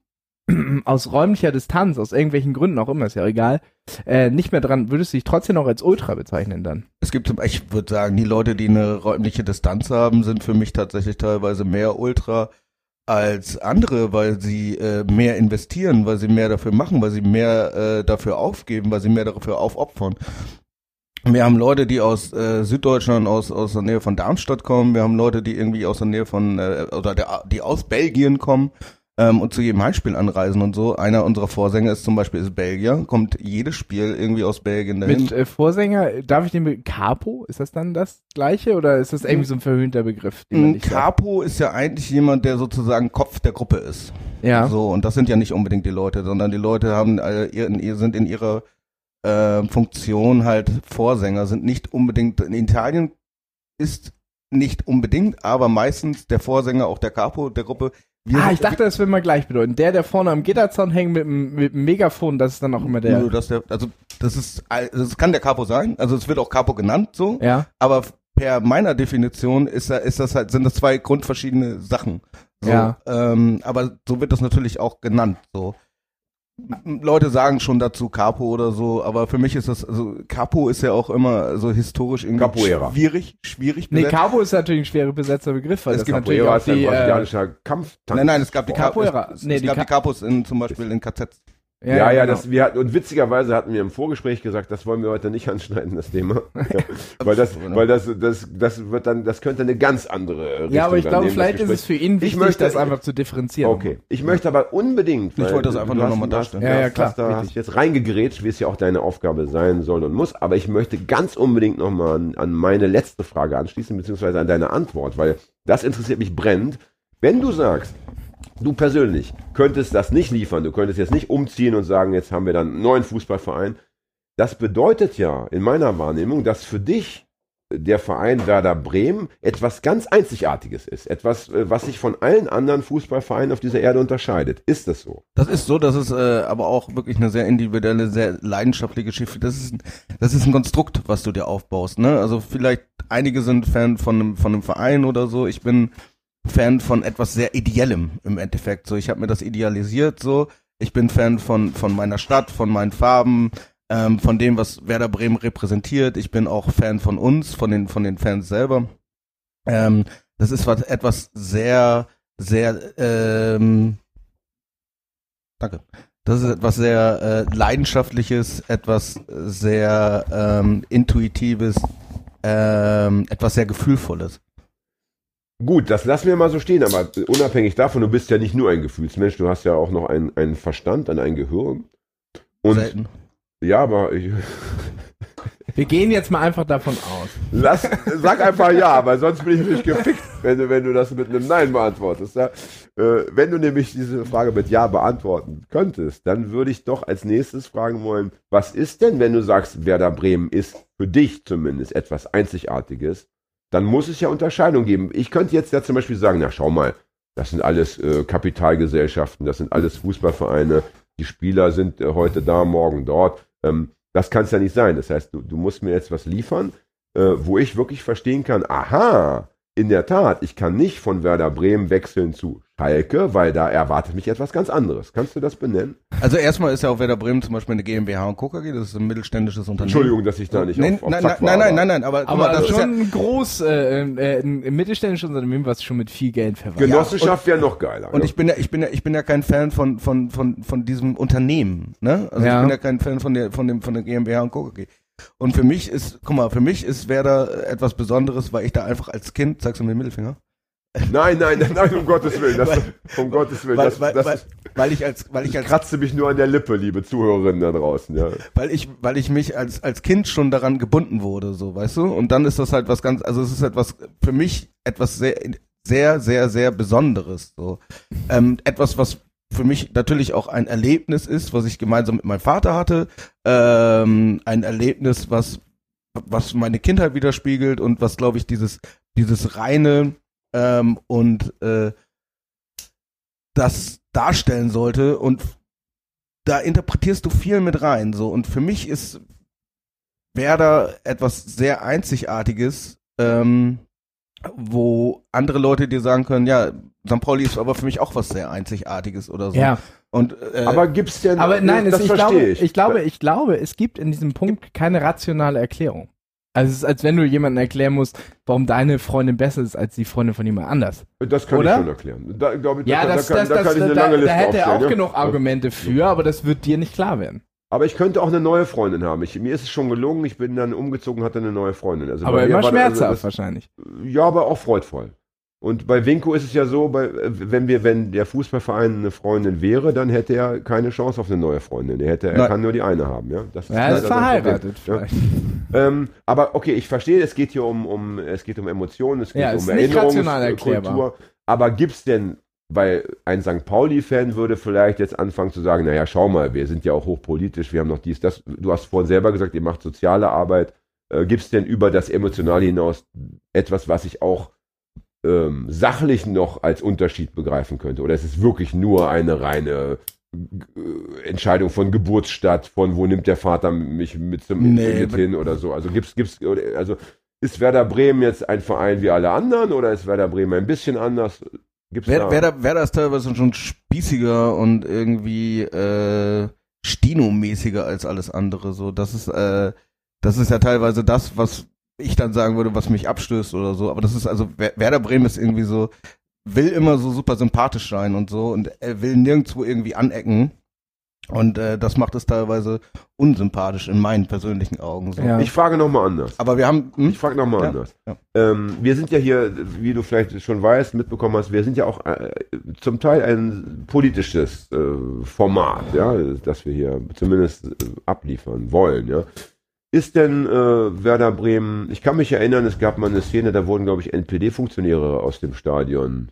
aus räumlicher Distanz, aus irgendwelchen Gründen auch immer, ist ja egal, äh, nicht mehr dran, würdest du dich trotzdem noch als Ultra bezeichnen dann? Es gibt, ich würde sagen, die Leute, die eine räumliche Distanz haben, sind für mich tatsächlich teilweise mehr Ultra als andere, weil sie äh, mehr investieren, weil sie mehr dafür machen, weil sie mehr äh, dafür aufgeben, weil sie mehr dafür aufopfern. Wir haben Leute, die aus äh, Süddeutschland, aus, aus der Nähe von Darmstadt kommen. Wir haben Leute, die irgendwie aus der Nähe von, äh, oder der, die aus Belgien kommen ähm, und zu jedem Heimspiel anreisen und so. Einer unserer Vorsänger ist zum Beispiel ist Belgier, kommt jedes Spiel irgendwie aus Belgien dahin. Mit äh, Vorsänger, darf ich den Be Capo, ist das dann das gleiche oder ist das irgendwie so ein verhöhnter Begriff? Capo ist ja eigentlich jemand, der sozusagen Kopf der Gruppe ist. Ja. So, und das sind ja nicht unbedingt die Leute, sondern die Leute haben äh, sind in ihrer äh, Funktion halt Vorsänger, sind nicht unbedingt in Italien ist nicht unbedingt, aber meistens der Vorsänger auch der Capo der Gruppe. Wir ah, ich dachte, das würde mal gleich bedeuten. Der, der vorne am Gitterzaun hängt mit dem, mit dem Megafon, das ist dann auch immer der. Nö, dass der, also das ist, all- das kann der Capo sein, also es wird auch Capo genannt so, Ja. aber per meiner Definition ist, ist das halt, sind das zwei grundverschiedene Sachen. So, Ja. ähm, aber so wird das natürlich auch genannt. So. Leute sagen schon dazu Capo oder so, aber für mich ist das, also Capo ist ja auch immer so historisch irgendwie Capoeira. schwierig, schwierig. Nee, besetzt. Capo ist natürlich ein schwerer besetzer Begriff, weil Es das gibt natürlich Capoeira auch ist ein die, äh, brasilianischer Kampftanz. nein, nein, es gab die Capoeira. Capos, es, Nee, es die gab Ca- die Capos in, zum Beispiel in KZs. Ja, ja, genau. das, wir hatten, und witzigerweise hatten wir im Vorgespräch gesagt, das wollen wir heute nicht anschneiden, das Thema. weil das, weil das, das, das wird dann, das könnte eine ganz andere Richtung Ja, aber ich glaube, vielleicht ist es für ihn Ich wichtig, möchte- das einfach zu differenzieren. Okay. Ich möchte aber unbedingt. Ich weil wollte das einfach nur hast- noch mal du hast- darstellen. Ja, ja, klar, Hast, da richtig. hast jetzt reingegrätscht, wie es ja auch deine Aufgabe sein soll und muss. Aber ich möchte ganz unbedingt nochmal an, an meine letzte Frage anschließen, beziehungsweise an deine Antwort, weil das interessiert mich brennend. Wenn du sagst, du persönlich könntest das nicht liefern, du könntest jetzt nicht umziehen und sagen, jetzt haben wir dann einen neuen Fußballverein. Das bedeutet ja in meiner Wahrnehmung, dass für dich der Verein Werder Bremen etwas ganz Einzigartiges ist. Etwas, äh, was sich von allen anderen Fußballvereinen auf dieser Erde unterscheidet. Ist das so? Das ist so, das ist äh, aber auch wirklich eine sehr individuelle, sehr leidenschaftliche Geschichte. Das ist, ein- das ist ein Konstrukt, was du dir aufbaust. Ne? Also vielleicht einige sind Fan von einem, von einem Verein oder so. Ich bin Fan von etwas sehr Ideellem im Endeffekt. So, ich habe mir das idealisiert. So, ich bin Fan von von meiner Stadt, von meinen Farben, ähm, von dem, was Werder Bremen repräsentiert. Ich bin auch Fan von uns, von den von den Fans selber. Ähm, das ist was etwas sehr sehr ähm, Danke. Das ist etwas sehr äh, leidenschaftliches, etwas sehr ähm, intuitives, ähm, etwas sehr gefühlvolles. Gut, das lassen wir mal so stehen, aber unabhängig davon, du bist ja nicht nur ein Gefühlsmensch, du hast ja auch noch einen, einen Verstand, ein Gehirn. Und Selten. ja, aber ich, Wir gehen jetzt mal einfach davon aus. lass, sag einfach ja, weil sonst bin ich nicht gefickt, wenn du, wenn du das mit einem Nein beantwortest. Ja? Äh, wenn du nämlich diese Frage mit Ja beantworten könntest, dann würde ich doch als nächstes fragen wollen, was ist denn, wenn du sagst, Werder Bremen ist für dich zumindest etwas Einzigartiges, dann muss es ja Unterscheidung geben. Ich könnte jetzt ja zum Beispiel sagen, na schau mal, das sind alles äh, Kapitalgesellschaften, das sind alles Fußballvereine, die Spieler sind äh, heute da, morgen dort. Ähm, das kann es ja nicht sein. Das heißt, du, du musst mir jetzt was liefern, äh, wo ich wirklich verstehen kann, aha, in der Tat, ich kann nicht von Werder Bremen wechseln zu Schalke, weil da erwartet mich etwas ganz anderes. Kannst du das benennen? Also erstmal ist ja auch Werder Bremen zum Beispiel eine GmbH und Co. KG, das ist ein mittelständisches Unternehmen. Entschuldigung, dass ich da nicht nein, auf, auf nein, Zack nein, war, nein, nein, aber- nein, nein, aber, Aber mal, das ist ja, schon ein groß, äh, äh, ein mittelständisches Unternehmen, was schon mit viel Geld verwaltet. Genossenschaft wäre noch geiler. und ja. ich bin ja, ich bin ja, ich bin ja kein Fan von, von, von, von diesem Unternehmen, ne? Also Ja. ich bin ja kein Fan von der, von dem, von der GmbH und Co. KG. Und für mich ist, guck mal, für mich ist Werder etwas Besonderes, weil ich da einfach als Kind, zeigst du mir den Mittelfinger? Nein, nein, nein, nein, um Gottes Willen. Das, Weil- um Gottes Willen. Weil, Das, weil, das weil, weil ich als, weil ich ich als kratze mich nur an der Lippe, liebe Zuhörerinnen da draußen. Ja. weil ich, weil ich mich als, als Kind schon daran gebunden wurde, so, weißt du? Und dann ist das halt was ganz, also es ist etwas, für mich etwas sehr, sehr, sehr, sehr Besonderes, so. Ähm, etwas, was für mich natürlich auch ein Erlebnis ist, was ich gemeinsam mit meinem Vater hatte, ähm, ein Erlebnis, was, was meine Kindheit widerspiegelt und was, glaube ich, dieses, dieses reine, ähm, und, äh, das darstellen sollte und da interpretierst du viel mit rein. So. Und für mich ist Werder etwas sehr Einzigartiges, ähm, wo andere Leute dir sagen können, ja, St. Pauli ist aber für mich auch was sehr Einzigartiges oder so. Ja, Und äh, Aber gibt's denn, aber nein, es, das ich, verstehe glaube, ich. ich. glaube, ich glaube, es gibt in diesem Punkt keine rationale Erklärung. Also es ist, als wenn du jemandem erklären musst, warum deine Freundin besser ist als die Freundin von jemand anders. Das kann Oder? ich schon erklären. Da, glaub ich, Ja, da, das, da, kann, das, da das, kann ich eine da, lange Liste da hätte er auch ja. genug Argumente für, aber das wird dir nicht klar werden. Aber ich könnte auch eine neue Freundin haben. Ich, mir ist es schon gelungen, ich bin dann umgezogen, hatte eine neue Freundin. Also aber immer das- schmerzhaft also wahrscheinlich. das, Ja, aber auch freudvoll. Und bei Winko ist es ja so, bei, wenn wir, wenn der Fußballverein eine Freundin wäre, dann hätte er keine Chance auf eine neue Freundin. Er hätte, er Nein. kann nur die eine haben, ja. Das Er ist sein Problem. verheiratet Ja. Ähm, aber okay, ich verstehe, es geht hier um, um, es geht um Emotionen, es geht Ja, um ist Erinnerungskultur. Aber gibt's denn, weil ein St. Pauli-Fan würde vielleicht jetzt anfangen zu sagen, naja, schau mal, wir sind ja auch hochpolitisch, wir haben noch dies, das. Du hast vorhin selber gesagt, ihr macht soziale Arbeit. Äh, gibt's denn über das Emotionale hinaus etwas, was ich auch ähm, sachlich noch als Unterschied begreifen könnte? Oder ist es wirklich nur eine reine äh, Entscheidung von Geburtsstadt, von wo nimmt der Vater mich mit zum Nee, mit hin oder so? Also gibt's, gibt's, oder- also ist Werder Bremen jetzt ein Verein wie alle anderen oder ist Werder Bremen ein bisschen anders? Gibt's Wer, da? Werder, Werder ist teilweise schon spießiger und irgendwie äh, Stino-mäßiger als alles andere. So, das ist, äh, das ist ja teilweise das, was ich dann sagen würde, was mich abstößt oder so. Aber das ist also Wer- Werder Bremen ist irgendwie so, will immer so super sympathisch sein und so und er will nirgendwo irgendwie anecken. Und äh, das macht es teilweise unsympathisch in meinen persönlichen Augen. So. Ja. Ich frage nochmal anders. Aber wir haben, hm? Ich frage nochmal Ja, anders. ja. Ähm, wir sind ja hier, wie du vielleicht schon weißt, mitbekommen hast, wir sind ja auch äh, zum Teil ein politisches äh, Format, ja, das wir hier zumindest äh, abliefern wollen, ja. Ist denn äh, Werder Bremen, ich kann mich erinnern, es gab mal eine Szene, da wurden, glaube ich, NPD-Funktionäre aus dem Stadion.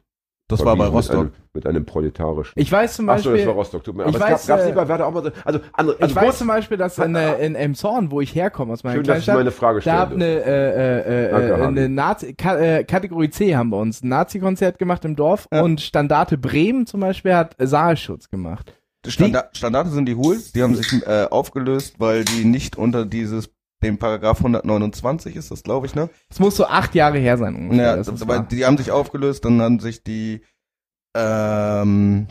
Das war bei Rostock. Mit einem, mit einem proletarischen. Ich weiß zum Achso, Beispiel, das war Rostock, tut mir ich Aber es weiß, gab, gab's äh, bei Werder auch mal so, also andere, also ich weiß kurz- zum Beispiel, dass in, äh, in Elmshorn, wo ich herkomme, aus meiner schön, dass ich Kleinstadt, meine Frage da stelle. eine, äh, äh, Danke, äh, eine Nazi Ka äh, Kategorie C haben wir uns ein Nazi-Konzert gemacht im Dorf Ja. und Standarte Bremen zum Beispiel hat Saalschutz gemacht. Standa Standarte sind die Hools, die haben sich äh, aufgelöst, weil die nicht unter dieses, dem Paragraph 129 ist das, glaube ich, ne? Es muss so acht Jahre her sein ungefähr. Ja, aber die haben sich aufgelöst, dann haben sich die, ähm,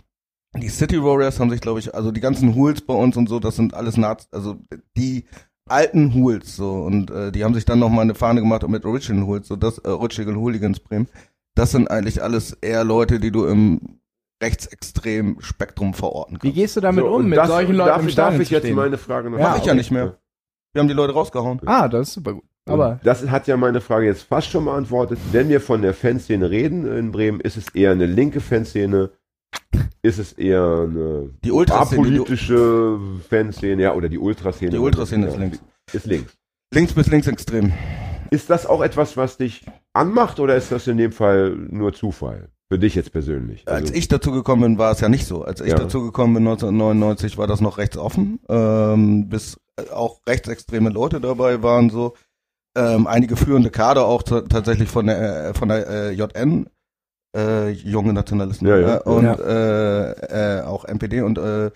die City Warriors haben sich, glaube ich, also die ganzen Hools bei uns und so, das sind alles Naz, also die alten Hools so und äh, die haben sich dann noch mal eine Fahne gemacht mit Original Hools, so das äh, Original Hooligans Bremen. Das sind eigentlich alles eher Leute, die du im rechtsextremen Spektrum verorten Wie kannst. gehst du damit So, um, mit das, solchen Leuten darf, im ich- darf Stadion ich jetzt meine Frage noch Ja, Mach ich ja nicht mehr. Wir haben die Leute rausgehauen. Ah, das ist super gut. Aber das hat ja meine Frage jetzt fast schon beantwortet. Wenn wir von der Fanszene reden in Bremen, ist es eher eine linke Fanszene? Ist es eher eine Die Ultraszene, die- apolitische Fanszene? Ja, oder die Ultraszene? Die Ultraszene ja, ist links. Ist links. Links bis links extrem. Ist das auch etwas, was dich anmacht oder ist das in dem Fall nur Zufall? Für dich jetzt persönlich? Als Also- ich dazu gekommen bin, war es ja nicht so. Als ich Ja. dazu gekommen bin 1999, war das noch rechtsoffen, ähm, bis auch rechtsextreme Leute dabei waren so. Ähm, einige führende Kader auch tatsächlich von der äh, von der äh, JN, äh, junge Nationalisten Ja, ja. äh, und Ja. Äh, äh, auch NPD und äh,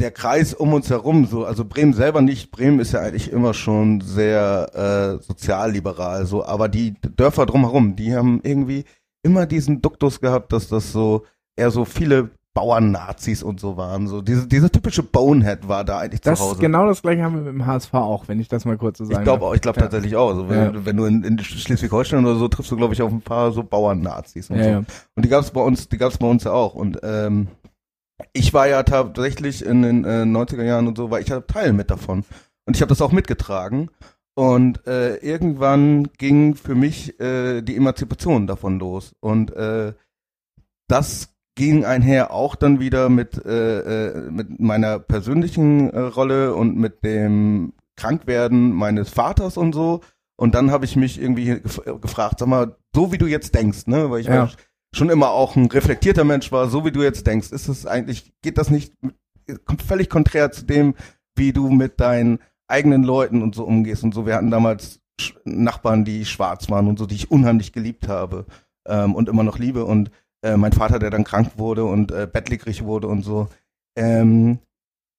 der Kreis um uns herum, so also Bremen selber nicht. Bremen ist ja eigentlich immer schon sehr äh, sozialliberal, so, aber die Dörfer drumherum, die haben irgendwie immer diesen Duktus gehabt, dass das so eher so viele Bauern-Nazis und so waren. So diese, diese typische Bonehead war da eigentlich das zu Hause. genau das gleiche haben wir mit dem HSV auch, wenn ich das mal kurz so sagen ich glaube auch, ich glaube Ja. tatsächlich auch. Also wenn, Ja. wenn du in, in Schleswig-Holstein oder so triffst du, glaube ich, auf ein paar so Bauern-Nazis und Ja, so. Und die gab es bei uns, die gab es bei uns ja auch. Und ähm, ich war ja tatsächlich in den äh, 90er Jahren und so, war ich ja Teil mit davon. Und ich habe das auch mitgetragen. Und äh, irgendwann ging für mich äh, die Emanzipation davon los. Und äh, das ging einher auch dann wieder mit, äh, äh, mit meiner persönlichen äh, Rolle und mit dem Krankwerden meines Vaters und so. Und dann habe ich mich irgendwie gef gefragt, sag mal, so wie du jetzt denkst, ne? Weil ich Ja. schon immer auch ein reflektierter Mensch war, so wie du jetzt denkst, ist es eigentlich, geht das nicht, kommt völlig konträr zu dem, wie du mit deinen eigenen Leuten und so umgehst und so. Wir hatten damals Nachbarn, die schwarz waren und so, die ich unheimlich geliebt habe ähm, und immer noch liebe und äh, mein Vater, der dann krank wurde und äh, bettlägerig wurde und so. Ähm,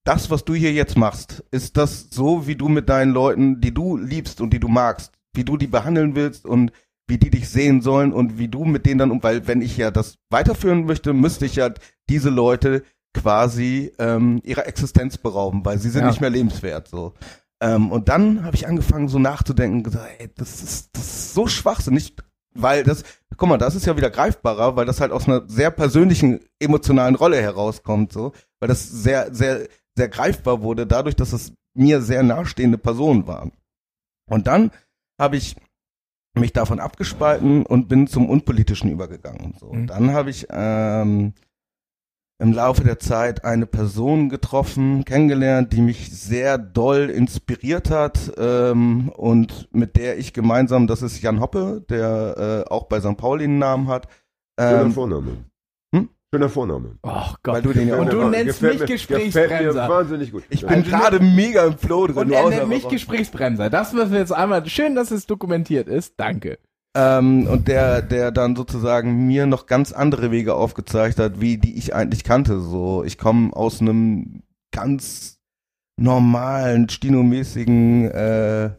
das, was du hier jetzt machst, ist das so, wie du mit deinen Leuten, die du liebst und die du magst, wie du die behandeln willst und wie die dich sehen sollen und wie du mit denen dann um, weil wenn ich ja das weiterführen möchte, müsste ich ja diese Leute quasi ähm, ihrer Existenz berauben, weil sie sind Ja. nicht mehr lebenswert so. Ähm, und dann habe ich angefangen so nachzudenken, gesagt, ey, das ist das ist so schwachsinnig, weil das, guck mal, das ist ja wieder greifbarer, weil das halt aus einer sehr persönlichen emotionalen Rolle herauskommt so, weil das sehr sehr sehr greifbar wurde dadurch, dass es mir sehr nahestehende Personen waren. Und dann habe ich mich davon abgespalten und bin zum Unpolitischen übergegangen. So. Mhm. Dann habe ich ähm, im Laufe der Zeit eine Person getroffen, kennengelernt, die mich sehr doll inspiriert hat ähm, und mit der ich gemeinsam, das ist Jan Hoppe, der äh, auch bei St. Pauli einen Namen hat. Schöner Ähm, Vorname. Hm? Schöner Vorname. Oh weil Gott. du den ja Und du nennst gefällt mich Gesprächsbremser. wahnsinnig gut. ich bin gerade mega im Flow drin. Und du er nennt mich. Gesprächsbremser. Das müssen wir jetzt einmal. Schön, dass es dokumentiert ist. Danke. Ähm, und der, der dann sozusagen mir noch ganz andere Wege aufgezeigt hat, wie die ich eigentlich kannte. So, ich komme aus einem ganz normalen, stinomäßigen äh,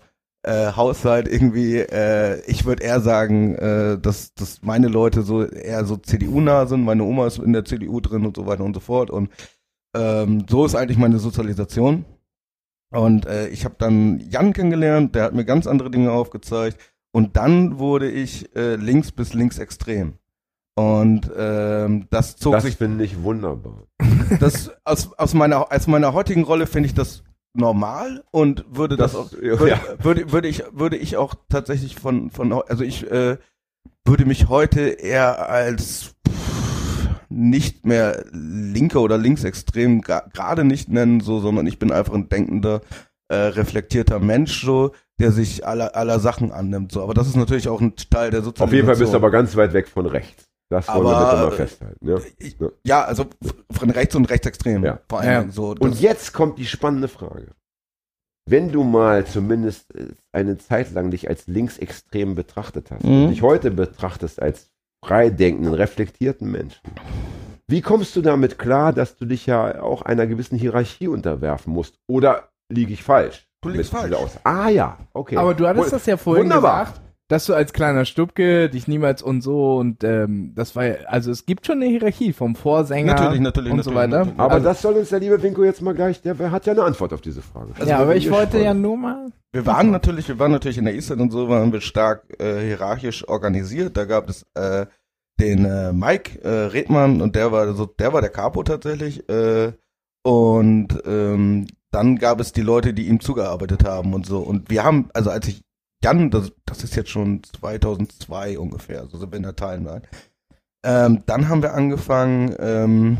äh, Haushalt irgendwie. Äh, ich würde eher sagen, äh, dass, dass meine Leute so eher so CDU-nah sind. Meine Oma ist in der CDU drin und so weiter und so fort. Und ähm, so ist eigentlich meine Sozialisation. Und äh, ich habe dann Jan kennengelernt, der hat mir ganz andere Dinge aufgezeigt. Und dann wurde ich äh, links bis linksextrem. Und ähm, das zog Das sich finde ich wunderbar. das aus, aus meiner aus meiner heutigen Rolle finde ich das normal und würde das, Das- auch, ja. würde, würde, würde ich würde ich auch tatsächlich von von also ich äh, würde mich heute eher als pff, nicht mehr linker oder linksextrem gerade nicht nennen so sondern ich bin einfach ein denkender äh, reflektierter Mensch so der sich aller aller Sachen annimmt so aber das ist natürlich auch ein Teil der Sozialisation Auf jeden Fall bist du aber ganz weit weg von rechts. Das wollen wir Aber, bitte mal äh, festhalten. Ja? ich, Ja. ja also von rechts und rechtsextrem Ja. vor allem Ja. so Und jetzt kommt die spannende Frage. Wenn du mal zumindest äh, eine Zeit lang dich als linksextrem betrachtet hast Mhm. und dich heute betrachtest als freidenkenden, reflektierten Menschen, wie kommst du damit klar, dass du dich ja auch einer gewissen Hierarchie unterwerfen musst? Oder liege ich falsch? Du liegst falsch. ah ja, okay. Aber du hattest Wun- das ja vorhin wunderbar. gesagt, dass du als kleiner Stubke dich niemals und so und ähm, das war ja, also es gibt schon eine Hierarchie vom Vorsänger Natürlich, natürlich, und so natürlich, weiter. natürlich. Aber also, das soll uns der liebe Winko jetzt mal gleich, der hat ja eine Antwort auf diese Frage. Also ja, aber ich wollte ja nur mal. Wir waren natürlich, wir waren natürlich in der Eastern und so waren wir stark äh, hierarchisch organisiert. Da gab es äh, den äh, Mike äh, Redmann und der war so, der war der Capo tatsächlich. Äh, und ähm, dann gab es die Leute, die ihm zugearbeitet haben und so. Und wir haben, also als ich Jan, das, das ist jetzt schon 2002 ungefähr, so sind wir in der Timeline. Ähm, dann haben wir angefangen, ähm,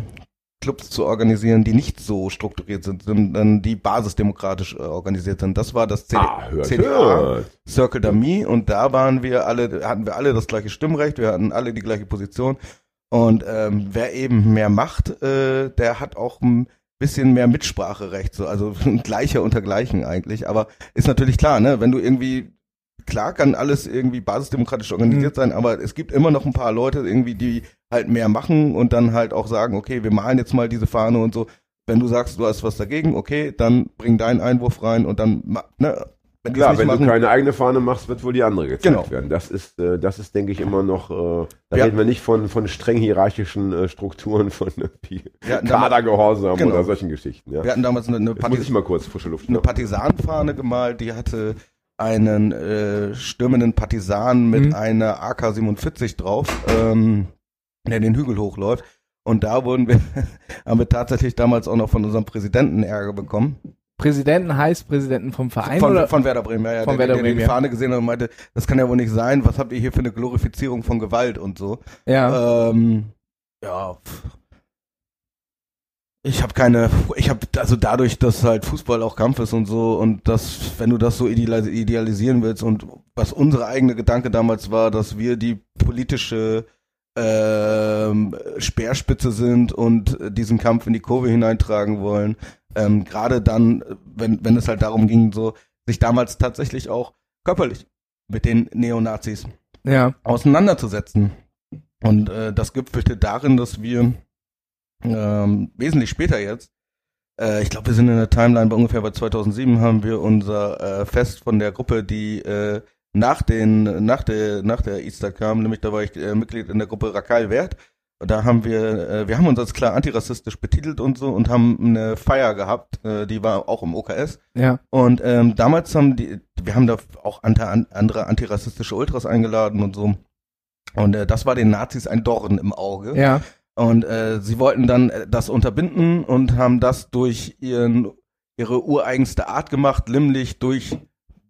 Clubs zu organisieren, die nicht so strukturiert sind, sondern die basisdemokratisch äh, organisiert sind. Das war das CD Ah, hört, CDA. hört. Circle d'Ami und da waren wir alle, hatten wir alle das gleiche Stimmrecht, wir hatten alle die gleiche Position und ähm, wer eben mehr macht, äh, der hat auch ein bisschen mehr Mitspracherecht, so also gleicher unter gleichen eigentlich, aber ist natürlich klar, ne, wenn du irgendwie klar kann alles irgendwie basisdemokratisch organisiert sein, aber es gibt immer noch ein paar Leute irgendwie, die halt mehr machen und dann halt auch sagen, okay, wir malen jetzt mal diese Fahne und so. Wenn du sagst, du hast was dagegen, okay, dann bring deinen Einwurf rein und dann, ne, wenn Klar, wenn machen, du keine eigene Fahne machst, wird wohl die andere gezeigt Genau. werden. Das ist, äh, das ist, denke ich, immer noch, äh, da Ja. reden wir nicht von, von streng hierarchischen äh, Strukturen, von äh, Kadergehorsam Genau. oder solchen Geschichten. Ja. Wir hatten damals eine, eine, Partis mal kurz frische Luft eine. Partisanfahne gemalt, die hatte einen äh, stürmenden Partisan mit Mhm. einer AK-47 drauf, ähm, der den Hügel hochläuft. Und da wurden wir, haben wir tatsächlich damals auch noch von unserem Präsidenten Ärger bekommen. Präsidenten heißt Präsidenten vom Verein Von, oder? von Werder Bremen, ja, ja, Von der, Werder der, der Bremen, die. Fahne gesehen hat und meinte, das kann ja wohl nicht sein, was habt ihr hier für eine Glorifizierung von Gewalt und so. ja. Ähm, ja. Ich habe keine, ich habe also dadurch, dass halt Fußball auch Kampf ist und so und das, wenn du das so idealis idealisieren willst und was unsere eigene Gedanke damals war, dass wir die politische ähm, Speerspitze sind und diesen Kampf in die Kurve hineintragen wollen. Ähm, Gerade dann, wenn, wenn es halt darum ging, so sich damals tatsächlich auch körperlich mit den Neonazis ja. auseinanderzusetzen. Und äh, das gipfelte darin, dass wir ähm, wesentlich später jetzt, äh, ich glaube, wir sind in der Timeline bei ungefähr bei 2007, haben wir unser äh, Fest von der Gruppe, die äh, nach den, nach der, nach der Easter kam, nämlich da war ich äh, Mitglied in der Gruppe Rakal Wert. Da haben wir, äh, wir haben uns als klar antirassistisch betitelt und so und haben eine Feier gehabt, äh, die war auch im OKS. Ja. Und ähm, damals haben die, wir haben da auch andere antirassistische Ultras eingeladen und so. Und äh, das war den Nazis ein Dorn im Auge. Ja. Und äh, sie wollten dann äh, das unterbinden und haben das durch ihren, ihre ureigenste Art gemacht, nämlich durch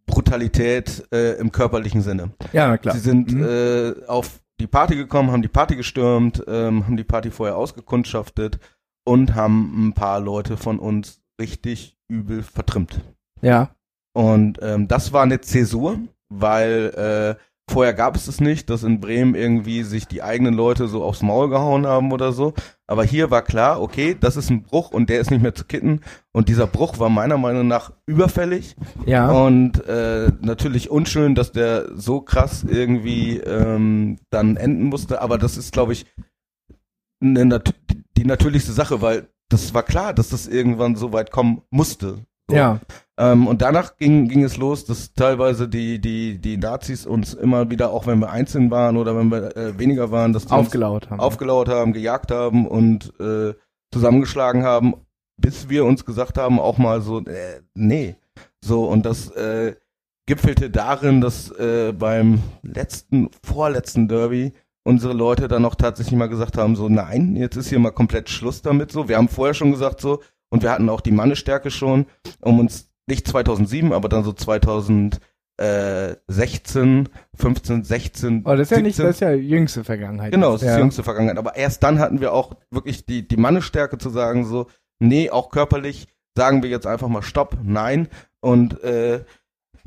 Brutalität äh, im körperlichen Sinne. Ja, klar. Sie sind Mhm. äh, auf die Party gekommen, haben die Party gestürmt, ähm, haben die Party vorher ausgekundschaftet und haben ein paar Leute von uns richtig übel vertrimmt. ja. Und ähm, das war eine Zäsur, weil äh, vorher gab es es nicht, dass in Bremen irgendwie sich die eigenen Leute so aufs Maul gehauen haben oder so. Aber hier war klar, okay, das ist ein Bruch und der ist nicht mehr zu kitten. Und dieser Bruch war meiner Meinung nach überfällig Ja. und äh, natürlich unschön, dass der so krass irgendwie ähm, dann enden musste. Aber das ist, glaube ich, nat die natürlichste Sache, weil das war klar, dass das irgendwann so weit kommen musste. So. ja. Ähm, und danach ging, ging es los, dass teilweise die, die, die Nazis uns immer wieder, auch wenn wir einzeln waren oder wenn wir äh, weniger waren, dass die Aufgelauert haben. aufgelauert haben, gejagt haben und äh, zusammengeschlagen haben, bis wir uns gesagt haben, auch mal so, äh, nee. So, und das äh, gipfelte darin, dass äh, beim letzten, vorletzten Derby unsere Leute dann auch tatsächlich mal gesagt haben, so, nein, jetzt ist hier mal komplett Schluss damit so. Wir haben vorher schon gesagt so, und wir hatten auch die Mannestärke schon, um uns nicht 2007, aber dann so 2016, 15, 16, Oh, das ist ja nicht, 17. das ist ja jüngste Vergangenheit. Genau, das ja. ist die jüngste Vergangenheit. Aber erst dann hatten wir auch wirklich die, die Mannestärke zu sagen, so, nee, auch körperlich sagen wir jetzt einfach mal Stopp, nein. Und äh,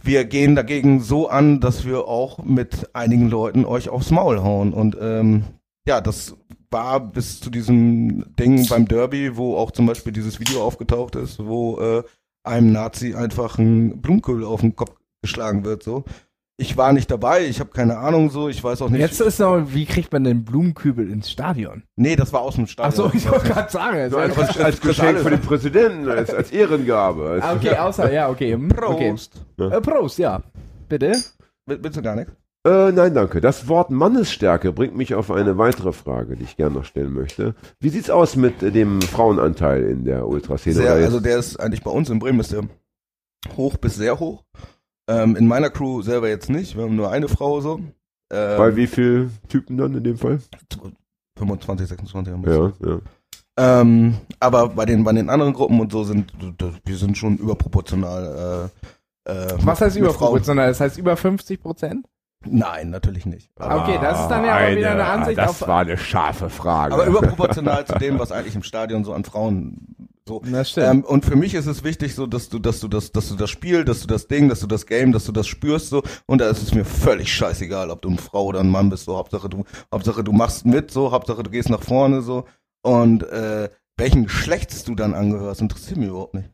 wir gehen dagegen so an, dass wir auch mit einigen Leuten euch aufs Maul hauen. Und ähm, ja, das war bis zu diesem Ding beim Derby, wo auch zum Beispiel dieses Video aufgetaucht ist, wo äh, einem Nazi einfach ein Blumenkohl auf den Kopf geschlagen wird. So, ich war nicht dabei, ich habe keine Ahnung so, ich weiß auch nicht. Jetzt ist noch, wie kriegt man den Blumenkübel ins Stadion? Nee, das war aus dem Stadion. Achso, ich wollte gerade sagen. So Also, als, als Geschenk für den Präsidenten, als, als Ehrengabe. Als, Ah, okay, außer, ja, okay. hm, okay. Prost. Äh, Prost, ja. Bitte? Will- Willst du gar nichts? Äh, nein, danke. Das Wort Mannesstärke bringt mich auf eine weitere Frage, die ich gerne noch stellen möchte. Wie sieht's aus mit dem Frauenanteil in der Ultraszene? Sehr, also der ist eigentlich bei uns in Bremen ist der hoch bis sehr hoch. Ähm, in meiner Crew selber jetzt nicht. Wir haben nur eine Frau so. Ähm, bei wie viel Typen dann in dem Fall? 25, 26 haben wir. Ja, ja. Ähm, aber bei den, bei den anderen Gruppen und so sind, wir sind schon überproportional. Äh, äh, Was heißt überproportional? Das heißt über 50 Prozent? Nein, natürlich nicht. Aber, Okay, das ist dann ja aber wieder eine Ansicht das auf- war eine scharfe Frage. aber überproportional zu dem, was eigentlich im Stadion so an Frauen so. Das stimmt. Ähm, und für mich ist es wichtig, so dass du, dass du das, dass du das Spiel, dass du das Ding, dass du das Game, dass du das spürst, so. Und da ist es mir völlig scheißegal, ob du eine Frau oder ein Mann bist, so. Hauptsache du, Hauptsache du machst mit, so. Hauptsache du gehst nach vorne, so. Und äh, welchen Geschlechts du dann angehörst, interessiert mich überhaupt nicht.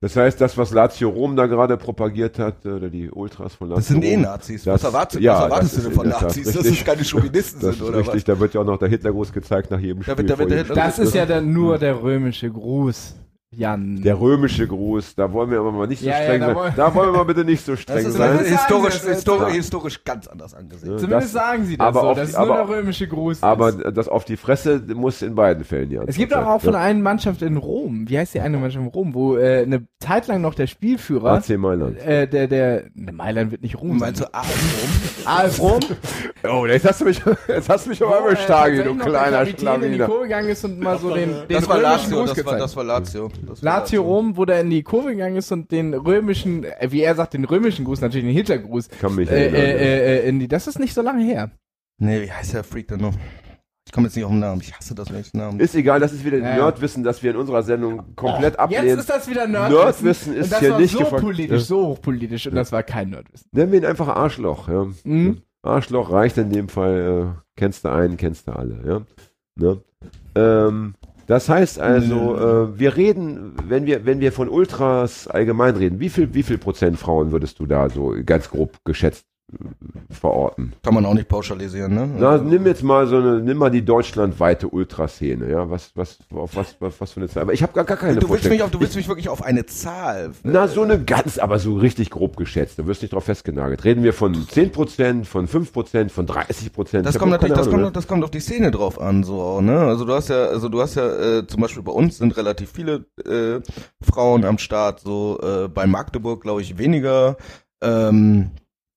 Das heißt, das, was Lazio Rom da gerade propagiert hat, oder die Ultras von Lazio Das sind eh Rom, Nazis. Das- was erwartest, ja, was erwartest das du denn ist von Nazis? Dass richtig. es keine Chauvinisten das sind, ist oder richtig, da wird ja auch noch der Hitlergruß gezeigt nach jedem Da Spiel. wird- da wird das Spiel. ist ja dann nur der römische Gruß, Jan. der römische Gruß, da wollen wir aber mal nicht so Ja, ja, streng da sein. wollen- Da wollen wir mal bitte nicht so streng sein. Das historisch, historisch, Ja. historisch ganz anders angesehen. Ja. Zumindest das- sagen sie das aber so, auf dass die- es nur aber- der römische Gruß Aber ist. das auf die Fresse muss in beiden Fällen ja. Es gibt auch, auch von einer Mannschaft in Rom, wie heißt die eine Mannschaft in Rom, wo äh, eine Zeit lang noch der Spielführer, AC Mailand. äh, der, der, ne, Mailand wird nicht Rom Meinst du AS AS Rom? Oh, jetzt hast du mich, jetzt hast du mich auf einmal äh, stark, du kleiner der Kapitän in die Schlawiner. Kurve gegangen ist und mal so den, den Das war Lazio, das war Lazio. Lazio Rom, wo der in die Kurve gegangen ist und den römischen, äh, wie er sagt, den römischen Gruß, natürlich den Hitlergruß, Kann mich äh, erinnern. äh, äh, in die, das ist nicht so lange her. Nee, wie heißt der Freak denn noch? Ich komme jetzt nicht auf den Namen. Ich hasse das, wenn ich den Namen. Ist egal, das ist wieder Ja. Nerdwissen, das wir in unserer Sendung komplett Jetzt ablehnen. ist das wieder Nerdwissen. Nerdwissen ist und das hier war nicht so gefragt. politisch, Ja. so hochpolitisch und das war kein Nerdwissen. Nennen wir ihn einfach Arschloch. Ja. Mhm. Arschloch reicht in dem Fall. Äh, kennst du einen, kennst du alle. Ja. Ne? Ähm, das heißt also, äh, wir reden, wenn wir, wenn wir von Ultras allgemein reden, wie viel, wie viel Prozent Frauen würdest du da so ganz grob geschätzt verorten. Kann man auch nicht pauschalisieren, ne? Na, nimm jetzt mal so eine, nimm mal die deutschlandweite Ultraszene, ja, was, was, auf was, was, was für eine Zahl. Aber ich habe gar, gar keine du willst, mich auf, du willst mich wirklich auf eine Zahl. Na, so eine ganz, aber so richtig grob geschätzt. Du wirst nicht drauf festgenagelt. Reden wir von 10%, von 5%, von 30%? Das Ich kommt natürlich, das Ahnung, kommt, das kommt auf die Szene drauf an, so, auch, ne? Also du hast ja, also du hast ja, äh, zum Beispiel bei uns sind relativ viele äh, Frauen am Start, so äh, bei Magdeburg glaube ich weniger. Ähm,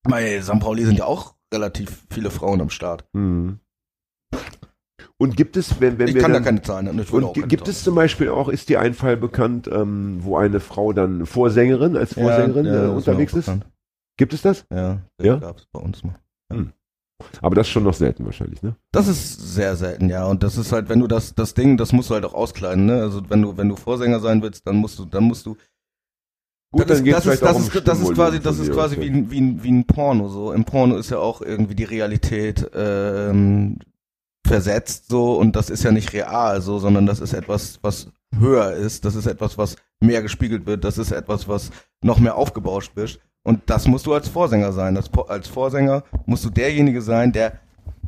bei St. Pauli sind ja auch relativ viele Frauen am Start. Mhm. Und gibt es, wenn, wenn Ich wir kann da dann, keine Zahlen nennen. Ich und gibt Zahlen. es zum Beispiel auch, ist dir ein Fall bekannt, ähm, wo eine Frau dann Vorsängerin, als Vorsängerin ja, äh, das mir unterwegs ist? Gibt es das? Ja, das Ja? gab's bei uns mal. Aber das ist schon noch selten wahrscheinlich, ne? Das ist sehr selten, ja. Und das ist halt, wenn du das, das Ding, das musst du halt auch auskleiden, ne? Also wenn du, wenn du Vorsänger sein willst, dann musst du, dann musst du. Gut, das dann ist, geht's das ist, das um ist, das ist quasi, das ist quasi wie ein, wie ein, wie ein Porno, so. Im Porno ist ja auch irgendwie die Realität, ähm, versetzt, so. Und das ist ja nicht real, so, sondern das ist etwas, was höher ist. Das ist etwas, was mehr gespiegelt wird. Das ist etwas, was noch mehr aufgebauscht wird. Und das musst du als Vorsänger sein. Das, als Vorsänger musst du derjenige sein, der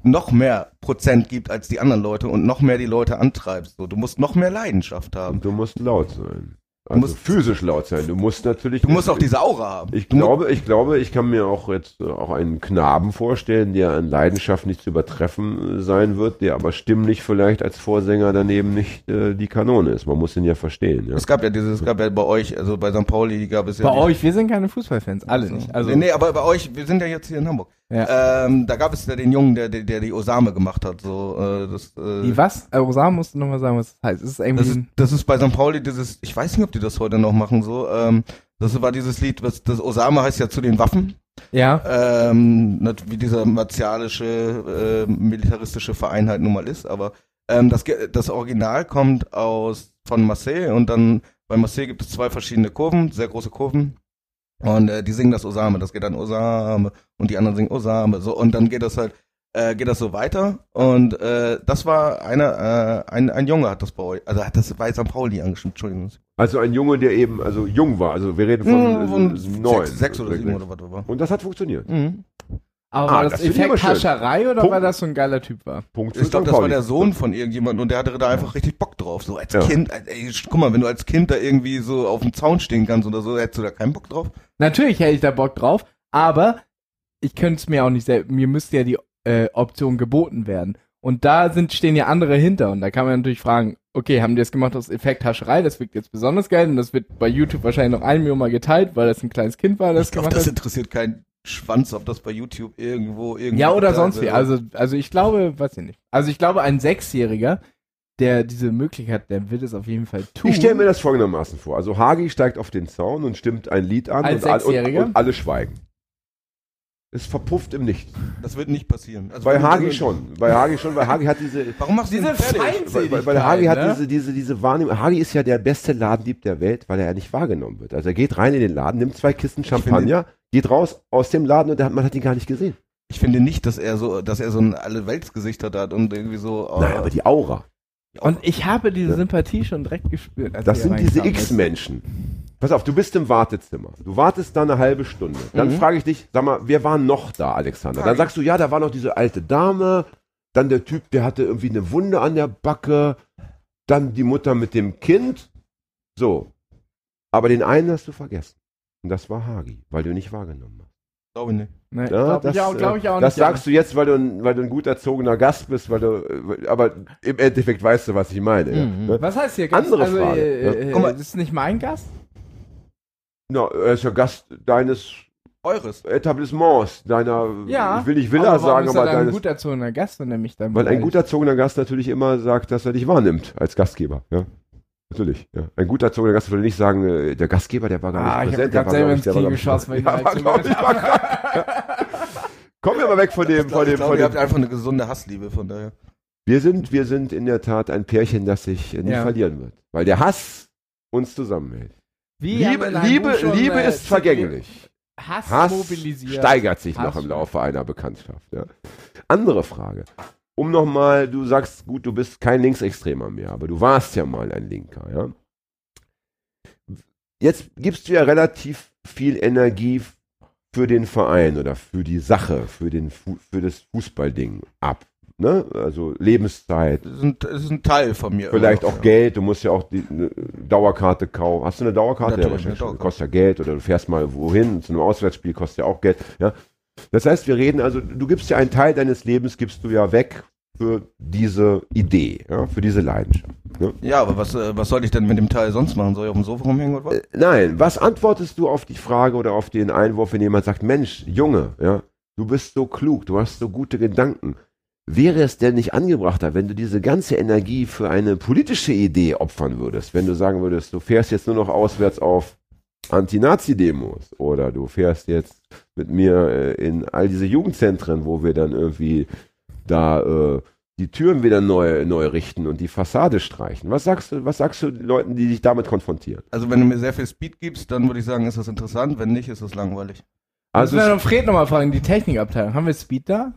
noch mehr Prozent gibt als die anderen Leute und noch mehr die Leute antreibst. So, du musst noch mehr Leidenschaft haben. Und du musst laut sein. Also musst- physisch laut sein. Du musst natürlich. Du musst auch diese Aura haben. Ich Du glaube, ich glaube, ich kann mir auch jetzt äh, auch einen Knaben vorstellen, der an Leidenschaft nicht zu übertreffen äh, sein wird, der aber stimmlich vielleicht als Vorsänger daneben nicht äh, die Kanone ist. Man muss ihn ja verstehen. Ja. Es gab ja dieses, es gab ja bei euch, also bei St. Pauli gab es ja. Bei euch, wir sind keine Fußballfans, alle Also, nicht. Also, nee, nee, aber bei euch, wir sind ja jetzt hier in Hamburg. Ja. Ähm, da gab es ja den Jungen, der, der, der die Osame gemacht hat. So, äh, das, äh, Die was? Äh, Osam musst du nochmal sagen, was das heißt. Ist es irgendwie das, ist, das ist bei St. Pauli dieses, ich weiß nicht, ob die das heute noch machen, so, ähm, das war dieses Lied, was, das Osame heißt ja zu den Waffen, ja, ähm, wie dieser martialische, äh, militaristische Verein halt nun mal ist, aber ähm, das, das Original kommt aus, von Marseille und dann, bei Marseille gibt es zwei verschiedene Kurven, sehr große Kurven, und äh, die singen das Osame, das geht dann Osame und die anderen singen Osame, so und dann geht das halt, äh, geht das so weiter und äh, das war einer, äh, ein, ein Junge hat das bei euch, also hat das bei St. Pauli angeschrieben, Entschuldigung. Also ein Junge, der eben also jung war. Also wir reden von, Von äh, neun. sechs, sechs oder sieben oder was war. Und das hat funktioniert. Mhm. aber Ah, war das das, Effekt schön. Hascherei oder Punkt. war das so ein geiler Typ war? Punkt Ich glaube, das war Pauli. der Sohn von irgendjemandem und der hatte da einfach richtig Bock drauf. So als Ja. Kind, ey, guck mal, wenn du als Kind da irgendwie so auf dem Zaun stehen kannst oder so, hättest du da keinen Bock drauf. Natürlich hätte ich da Bock drauf, aber ich könnte es mir auch nicht selbst, mir müsste ja die äh, Option geboten werden. Und da sind, stehen ja andere hinter und da kann man natürlich fragen, okay, haben die das gemacht aus Effekt Hascherei, das wirkt jetzt besonders geil und das wird bei YouTube wahrscheinlich noch ein Million Mal geteilt, weil das ein kleines Kind war, das ich glaube, gemacht das hat. interessiert keinen Schwanz, ob das bei YouTube irgendwo irgendwo Ja, oder sonst wie. Also, also ich glaube, weiß ich nicht. Also ich glaube, ein Sechsjähriger, der diese Möglichkeit, der wird es auf jeden Fall tun. Ich stelle mir das folgendermaßen vor. Also Hagi steigt auf den Zaun und stimmt ein Lied an Als und, all, und, und alle schweigen. Es verpufft im Nichts. das wird nicht passieren. Also Bei Hagi schon. Bei Hagi schon, weil Hagi hat diese. Warum machst du Diese? Feindseligkeit, Weil, weil Hagi hat ne? diese, diese, diese Wahrnehmung. Hagi ist ja der beste Ladendieb der Welt, weil er ja nicht wahrgenommen wird. Also er geht rein in den Laden, nimmt zwei Kisten Champagner, geht raus aus dem Laden und der hat, man hat ihn gar nicht gesehen. Ich finde nicht, dass er so, dass er so ein alle Weltsgesicht hat und irgendwie so. oh, Nein, aber die Aura. Und ich habe diese Ja. Sympathie schon direkt gespürt. als Das sind diese. X-Menschen. Pass auf, du bist im Wartezimmer. Du wartest da eine halbe Stunde. Dann Mhm. frage ich dich, sag mal, wer war noch da, Alexander? Dann sagst du, ja, da war noch diese alte Dame, dann der Typ, der hatte irgendwie eine Wunde an der Backe, dann die Mutter mit dem Kind. So. Aber den einen hast du vergessen. Und das war Hagi, weil du ihn nicht wahrgenommen hast. Glaube ich nicht. Nee, Ja, glaub das, ich auch, glaub ich auch äh, das nicht. sagst du jetzt, weil du, ein, weil du ein gut erzogener Gast bist, weil du, äh, aber im Endeffekt weißt du, was ich meine. ja, Mhm. ne? Was heißt hier Gast? Andere also, Frage, Äh, ja. äh, Guck mal. das ist nicht mein Gast? Na, er ist ja Gast deines Eures. Etablissements, deiner, Ja. ich will nicht Villa aber warum sagen, ist aber er ein deines, gut erzogener Gast, wenn er mich dann weil ein gut erzogener Gast natürlich immer sagt, dass er dich wahrnimmt als Gastgeber, ja. Natürlich, ja. Ein gut erzogener Gast würde nicht sagen, äh, der Gastgeber, der war gar nicht Ah, ich habe präsent, der gerade war, selber ins ich, der war, Knie ich, geschossen, ich ja, war, glaub ich, war habe. Kommen wir mal weg von dem, Ich von dem, ich glaub, von ihr habt einfach eine gesunde Hassliebe, von daher. Wir sind, wir sind in der Tat ein Pärchen, das sich nie Ja. verlieren wird. Weil der Hass uns zusammenhält. Wie Liebe, Liebe, Liebe äh, ist vergänglich. Hass, Hass mobilisiert. steigert sich noch Hass im Laufe einer Bekanntschaft. Ja. Andere Frage. Um nochmal, du sagst, gut, du bist kein Linksextremer mehr, aber du warst ja mal ein Linker. Ja. Jetzt gibst du ja relativ viel Energie für den Verein oder für die Sache, für, den Fu für das Fußballding ab. Ne? Also Lebenszeit, Das ist, ein, das ist ein Teil von mir. vielleicht auch noch, Geld, du musst ja auch die eine Dauerkarte kaufen. Hast du eine Dauerkarte? Natürlich, ja, wahrscheinlich. Dauerkarte. Kostet ja Geld oder du fährst mal wohin, zu einem Auswärtsspiel kostet ja auch Geld. Ja? Das heißt, wir reden also, du gibst ja einen Teil deines Lebens, gibst du ja weg für diese Idee, ja? für diese Leidenschaft. Ne? Ja, aber was, äh, was soll ich denn mit dem Teil sonst machen? Soll ich auf dem Sofa rumhängen oder was? Äh, Nein, was antwortest du auf die Frage oder auf den Einwurf, wenn jemand sagt, Mensch, Junge, ja, du bist so klug, du hast so gute Gedanken. Wäre es denn nicht angebrachter, wenn du diese ganze Energie für eine politische Idee opfern würdest? Wenn du sagen würdest, du fährst jetzt nur noch auswärts auf Anti-Nazi-Demos oder du fährst jetzt mit mir äh, in all diese Jugendzentren, wo wir dann irgendwie da äh, die Türen wieder neu, neu richten und die Fassade streichen. Was sagst du, was sagst du den Leuten, die dich damit konfrontieren? Also wenn du mir sehr viel Speed gibst, dann würde ich sagen, ist das interessant. Wenn nicht, ist das langweilig. Also Also müssen wir noch Fred nochmal fragen, die Technikabteilung. Haben wir Speed da?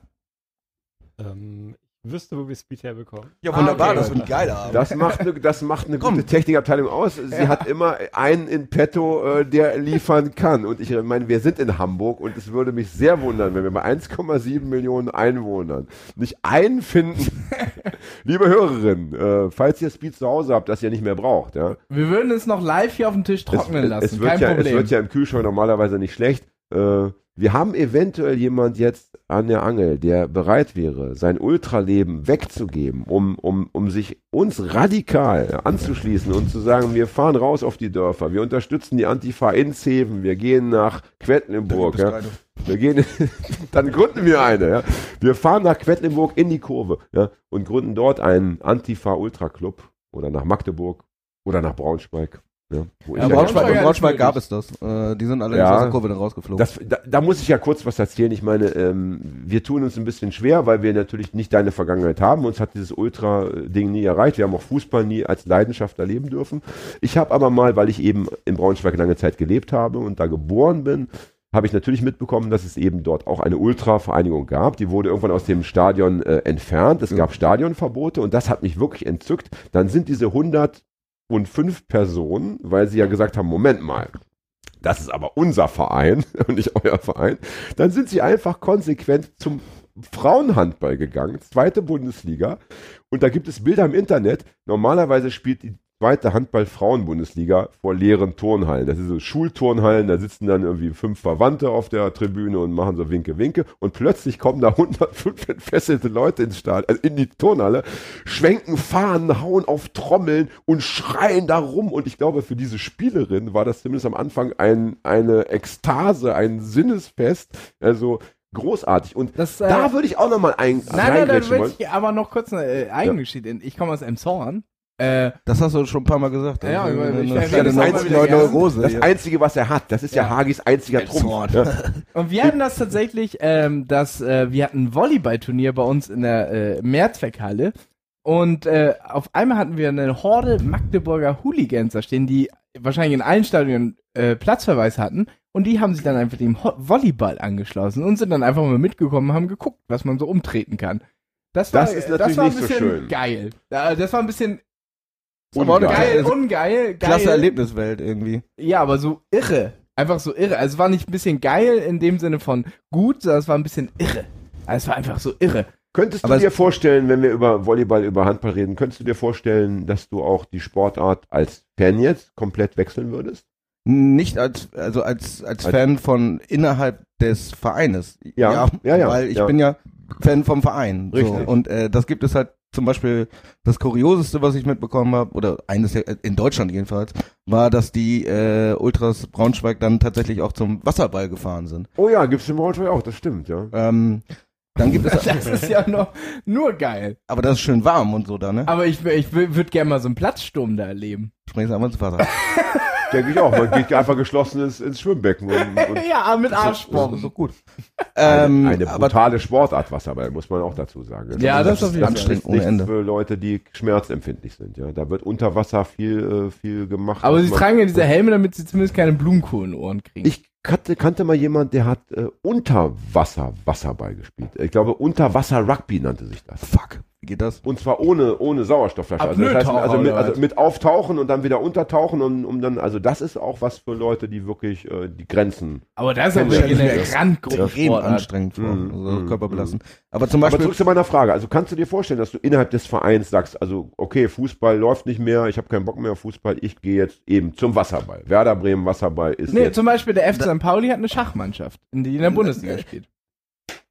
Ähm, wüsste, wo wir Speed herbekommen. Ja, Ah, wunderbar, okay. das wird ein geiler Abend. Das macht eine, das macht eine gute Technikabteilung aus. Sie Ja. hat immer einen in petto, äh, der liefern kann. Und ich meine, wir sind in Hamburg und es würde mich sehr wundern, wenn wir bei 1,7 Millionen Einwohnern nicht einen finden. Liebe Hörerinnen, äh, falls ihr Speed zu Hause habt, das ihr nicht mehr braucht, ja. Wir würden es noch live hier auf dem Tisch trocknen es, lassen. Es wird, Kein ja, Problem. es wird ja im Kühlschrank normalerweise nicht schlecht. Äh, wir haben eventuell jemand jetzt an der Angel, der bereit wäre, sein Ultraleben wegzugeben, um, um, um sich uns radikal anzuschließen und zu sagen, wir fahren raus auf die Dörfer, wir unterstützen die Antifa in Zeven, wir gehen nach Quedlinburg, ja. Wir gehen, dann gründen wir eine, ja. Wir fahren nach Quedlinburg in die Kurve, ja, und gründen dort einen Antifa-Ultra-Club oder nach Magdeburg oder nach Braunschweig, ja. Wo In Braunschweig- Braunschweig, in Braunschweig gab es das. Äh, die sind alle Ja. aus der Kurve dann rausgeflogen. Das, da, da muss ich ja kurz was erzählen. Ich meine, ähm, wir tun uns ein bisschen schwer, weil wir natürlich nicht deine Vergangenheit haben. Uns hat dieses Ultra-Ding nie erreicht. Wir haben auch Fußball nie als Leidenschaft erleben dürfen. Ich habe aber mal, weil ich eben in Braunschweig lange Zeit gelebt habe und da geboren bin, habe ich natürlich mitbekommen, dass es eben dort auch eine Ultra-Vereinigung gab. Die wurde irgendwann aus dem Stadion äh, entfernt. Es gab Stadionverbote und das hat mich wirklich entzückt. Dann sind diese 105 Personen, weil sie ja gesagt haben, Moment mal, das ist aber unser Verein und nicht euer Verein, dann sind sie einfach konsequent zum Frauenhandball gegangen, zweite Bundesliga. Und da gibt es Bilder im Internet. Normalerweise spielt die zweite Handball-Frauen-Bundesliga vor leeren Turnhallen. Das sind so Schulturnhallen, da sitzen dann irgendwie fünf Verwandte auf der Tribüne und machen so Winke, Winke. Und plötzlich kommen da 105 entfesselte Leute ins Stadion, also in die Turnhalle, schwenken Fahnen, hauen auf Trommeln und schreien da rum. Und ich glaube, für diese Spielerin war das zumindest am Anfang ein, eine Ekstase, ein Sinnesfest. Also großartig. Und Das, äh, da würde ich auch nochmal ein Nein, nein, da würde ich aber noch kurz eine äh, Eigengeschichte. in. Ich komme aus Emshorn. Äh, Das hast du schon ein paar Mal gesagt. Ja, Das ist ich- ich kleine das Neu- gerne. Neurose. Das. Einzige, was er hat, das ist ja, Ja. Hagis einziger Trumpf. Ja. und wir hatten das tatsächlich, ähm, dass äh, wir hatten ein Volleyballturnier bei uns in der äh, Mehrzweckhalle. Und äh, auf einmal hatten wir eine Horde Magdeburger Hooligans da stehen, die wahrscheinlich in allen Stadien äh, Platzverweis hatten. Und die haben sich dann einfach dem Ho Volleyball angeschlossen und sind dann einfach mal mitgekommen, haben geguckt, was man so umtreten kann. Das, war, Das ist natürlich war ein nicht so bisschen schön. geil. Ja, Das war ein bisschen Ungeil. geil, Also, ungeil, geil. Klasse Erlebniswelt irgendwie. Ja, aber so irre. Einfach so irre. Also es war nicht ein bisschen geil in dem Sinne von gut, sondern es war ein bisschen irre. Also es war einfach so irre. Könntest du Aber es- dir vorstellen, wenn wir über Volleyball, über Handball reden, könntest du dir vorstellen, dass du auch die Sportart als Fan jetzt komplett wechseln würdest? Nicht als, also als, als Als- Fan von innerhalb des Vereines. Ja, ja, ja, Weil ich ja. bin ja Fan vom Verein. So. Richtig. Und äh, das gibt es halt zum Beispiel, das Kurioseste, was ich mitbekommen habe, oder eines der, in Deutschland jedenfalls, war, dass die äh, Ultras Braunschweig dann tatsächlich auch zum Wasserball gefahren sind. Oh ja, gibt's im Braunschweig auch, das stimmt, ja. Ähm, dann gibt es, Das ist ja noch nur geil. aber das ist schön warm und so da, ne? Aber ich, ich würde gerne mal so einen Platzsturm da erleben. Springst einfach ins Wasser. Denke ich auch. Man geht einfach geschlossen ins, ins Schwimmbecken. Und, und ja, mit Das ist Arschbomben. so gut. eine, Ähm, eine aber brutale Sportart, Wasserball, muss man auch dazu sagen. Ja, das auf jeden Fall. anstrengend ohne Ende. für Leute, die schmerzempfindlich sind. Ja, da wird unter Wasser viel, äh, viel gemacht. Aber was sie tragen ja diese Helme, damit sie zumindest keine Blumenkohl in den Ohren kriegen. Ich kannte, kannte mal jemand, der hat äh, unter Wasser Wasserball gespielt. Ich glaube, unter Wasser Rugby nannte sich das. Fuck. Geht das? Und zwar ohne, ohne Sauerstoffflasche. Also, das heißt, also, mit, also mit auftauchen und dann wieder untertauchen und um dann, also das ist auch was für Leute, die wirklich äh, die Grenzen. Aber das ist aber eine. Randgruppe. Anstrengend vor, Mhm, also mhm, körperbelastend. Aber zum Aber Beispiel, zurück zu meiner Frage. Also kannst du dir vorstellen, dass du innerhalb des Vereins sagst, also okay, Fußball läuft nicht mehr, ich habe keinen Bock mehr auf Fußball, ich gehe jetzt eben zum Wasserball. Werder Bremen Wasserball ist Nee, jetzt. zum Beispiel der FC St. Pauli hat eine Schachmannschaft, in die in der Bundesliga spielt.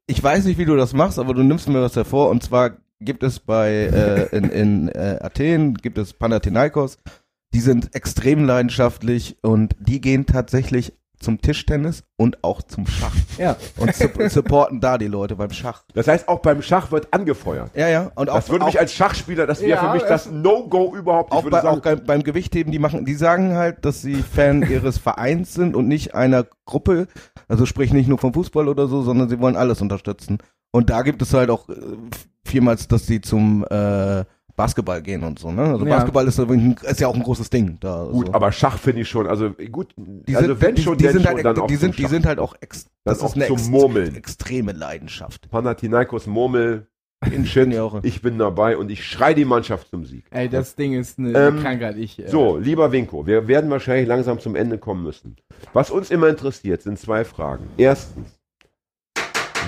ich weiß nicht, wie du das machst, aber du nimmst mir was hervor. Und zwar gibt es bei äh, in, in äh, Athen gibt es Panathinaikos. Die sind extrem leidenschaftlich und die gehen tatsächlich zum Tischtennis und auch zum Schach Ja. und su supporten da die Leute beim Schach. Das heißt, auch beim Schach wird angefeuert. Ja, ja. Und auch, Das würde auch, mich als Schachspieler, das wäre Ja, für mich das No-Go überhaupt. Ich auch, würde bei, sagen, auch beim, beim Gewichtheben, die machen, die sagen halt, dass sie Fan ihres Vereins sind und nicht einer Gruppe. Also sprich nicht nur vom Fußball oder so, sondern sie wollen alles unterstützen. Und da gibt es halt auch äh, vielmals, dass sie zum äh, Basketball gehen und so. Ne? Also Ja. Basketball ist, ist ja auch ein großes Ding da. gut, so. aber Schach finde ich schon, also gut, die also sind, wenn die, schon, die sind schon, halt, dann auch die sind, die sind halt auch ex, das auch ist eine zum ex Murmeln. extreme Leidenschaft. Panathinaikos Murmel, In Schönjahre. ich bin dabei und ich schrei die Mannschaft zum Sieg. Ey, das Ding ist eine Ähm, Krankheit. Ich, äh, So, lieber Winko, wir werden wahrscheinlich langsam zum Ende kommen müssen. Was uns immer interessiert, sind zwei Fragen. Erstens,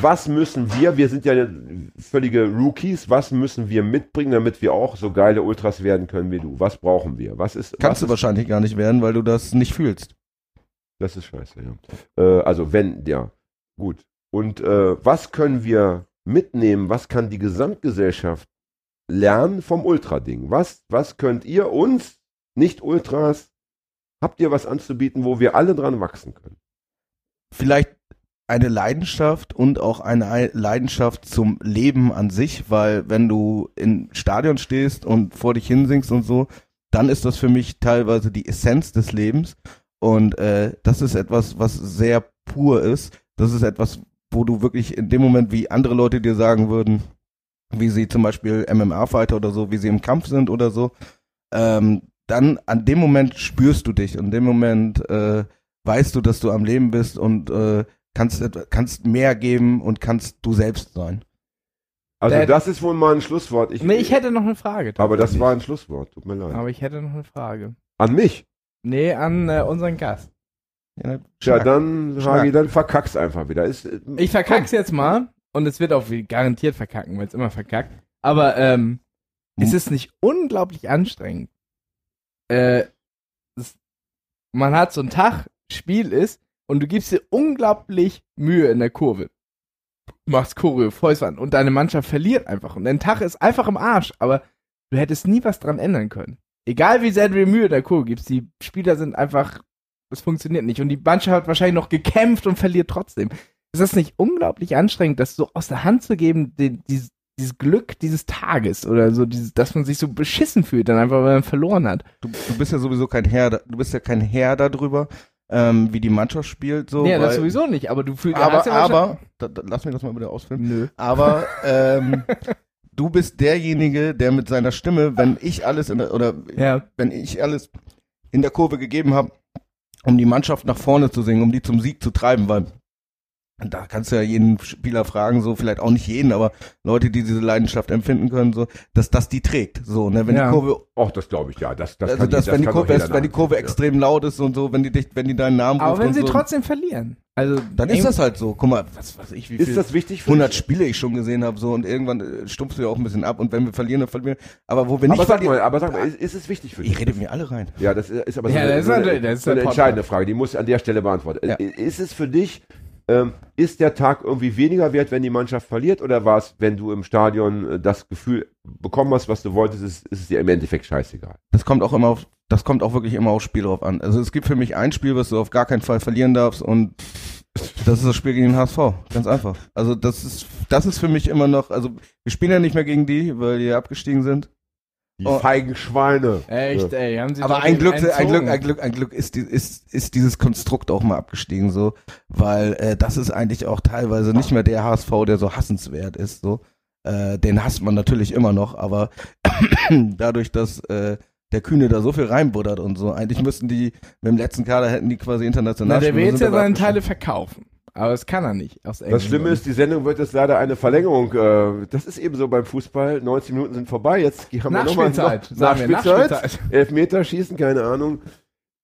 was müssen wir, wir sind ja völlige Rookies, was müssen wir mitbringen, damit wir auch so geile Ultras werden können wie du? Was brauchen wir? Was ist, Kannst was du ist, wahrscheinlich gar nicht werden, weil du das nicht fühlst. Das ist scheiße, ja. Äh, also wenn, ja, gut. Und äh, was können wir mitnehmen? Was kann die Gesamtgesellschaft lernen vom Ultra-Ding? Was, was könnt ihr uns, nicht Ultras, habt ihr was anzubieten, wo wir alle dran wachsen können? vielleicht eine Leidenschaft und auch eine Ei- Leidenschaft zum Leben an sich, weil wenn du im Stadion stehst und vor dich hinsingst und so, dann ist das für mich teilweise die Essenz des Lebens und äh, das ist etwas, was sehr pur ist. Das ist etwas, wo du wirklich in dem Moment, wie andere Leute dir sagen würden, wie sie zum Beispiel MMA-Fighter oder so, wie sie im Kampf sind oder so, ähm, dann an dem Moment spürst du dich. In dem Moment äh, weißt du, dass du am Leben bist und äh, kannst, kannst mehr geben und kannst du selbst sein. Also Der- das ist wohl mal ein Schlusswort. Ich, nee, ich hätte noch eine Frage. aber das war ein Schlusswort, tut mir leid. Aber ich hätte noch eine Frage. An mich? Nee, an äh, unseren Gast. Ja, Ja, dann. Hagi, dann verkack's einfach wieder. Ist, äh, Ich verkack's jetzt mal und es wird auch wie- garantiert verkacken, weil es immer verkackt. Aber ähm, ist es nicht unglaublich anstrengend? Äh, es, man hat so einen Tag, Spiel ist und du gibst dir unglaublich Mühe in der Kurve. Machst Choreo, Fäustern und deine Mannschaft verliert einfach. Und dein Tag ist einfach im Arsch, aber du hättest nie was dran ändern können. Egal wie sehr du dir Mühe in der Kurve gibst, die Spieler sind einfach, es funktioniert nicht. Und die Mannschaft hat wahrscheinlich noch gekämpft und verliert trotzdem. Ist das nicht unglaublich anstrengend, das so aus der Hand zu geben, den, dieses, dieses Glück dieses Tages oder so, dieses, dass man sich so beschissen fühlt, dann einfach, weil man verloren hat. Du, du bist ja sowieso kein Herr, du bist ja kein Herr darüber, ähm, wie die Mannschaft spielt. So, nee, das sowieso nicht, aber du fühlst Aber, ja aber, da, da, lass mich das mal wieder ausführen. Nö. Aber ähm, du bist derjenige, der mit seiner Stimme, wenn ich alles in der, oder Ja. wenn ich alles in der Kurve gegeben habe, um die Mannschaft nach vorne zu singen, um die zum Sieg zu treiben, weil da kannst du ja jeden Spieler fragen, so vielleicht auch nicht jeden, aber Leute, die diese Leidenschaft empfinden können, so, dass das die trägt. So, ne, wenn Ja. die Kurve, Och, das glaube ich, ja. Das, das also kann dass die, wenn die kann Kurve, jeder wenn die Kurve nachvollziehen, extrem laut ist und so, wenn die dich, wenn die deinen Namen Aber ruft wenn und sie so, trotzdem verlieren. Also dann ist das halt so. Guck mal, was weiß ich, wie ja. viel Ist das wichtig für 100 dich? Spiele ich schon gesehen habe so und irgendwann äh, stumpfst du ja auch ein bisschen ab und wenn wir verlieren, dann verlieren wir. Aber wo wir nicht Aber sag verlieren, mal, aber sag mal, ist, ist es wichtig für dich? ich rede mir alle rein. Ja, das ist aber so Ja, eine, das ist eine, das ist eine entscheidende Frage, die muss ich an der Stelle beantworten. Ja. Ist es für dich, ähm, ist der Tag irgendwie weniger wert, wenn die Mannschaft verliert oder war es, wenn du im Stadion äh, das Gefühl bekommen hast, was du wolltest, ist, ist es dir im Endeffekt scheißegal? Das kommt auch immer auf, das kommt auch wirklich immer aufs Spiel drauf an. Also es gibt für mich ein Spiel, was du auf gar keinen Fall verlieren darfst und das ist das Spiel gegen den HSV. Ganz einfach. Also das ist, das ist für mich immer noch, also wir spielen ja nicht mehr gegen die, weil die abgestiegen sind. Die Oh. feigen Schweine. Echt, ey, haben sie Aber ein Glück, ein. Glück, ein Glück, ein Glück ist, die, ist, ist dieses Konstrukt auch mal abgestiegen, so, weil äh, das ist eigentlich auch teilweise nicht mehr der HSV, der so hassenswert ist, so. Äh, den hasst man natürlich immer noch, aber dadurch, dass äh, der Kühne da so viel reinbuddert und so, eigentlich müssten die mit dem letzten Kader hätten die quasi international Na, der will jetzt ja seine. Teile verkaufen. Aber das kann er nicht. Aus Das Schlimme ist, die Sendung wird jetzt leider eine Verlängerung. Äh, das ist eben so beim Fußball. 90 Minuten sind vorbei. Jetzt haben wir nochmal Nachspielzeit. noch, Nachspielzeit. Nachspielzeit. Elfmeter schießen, keine Ahnung.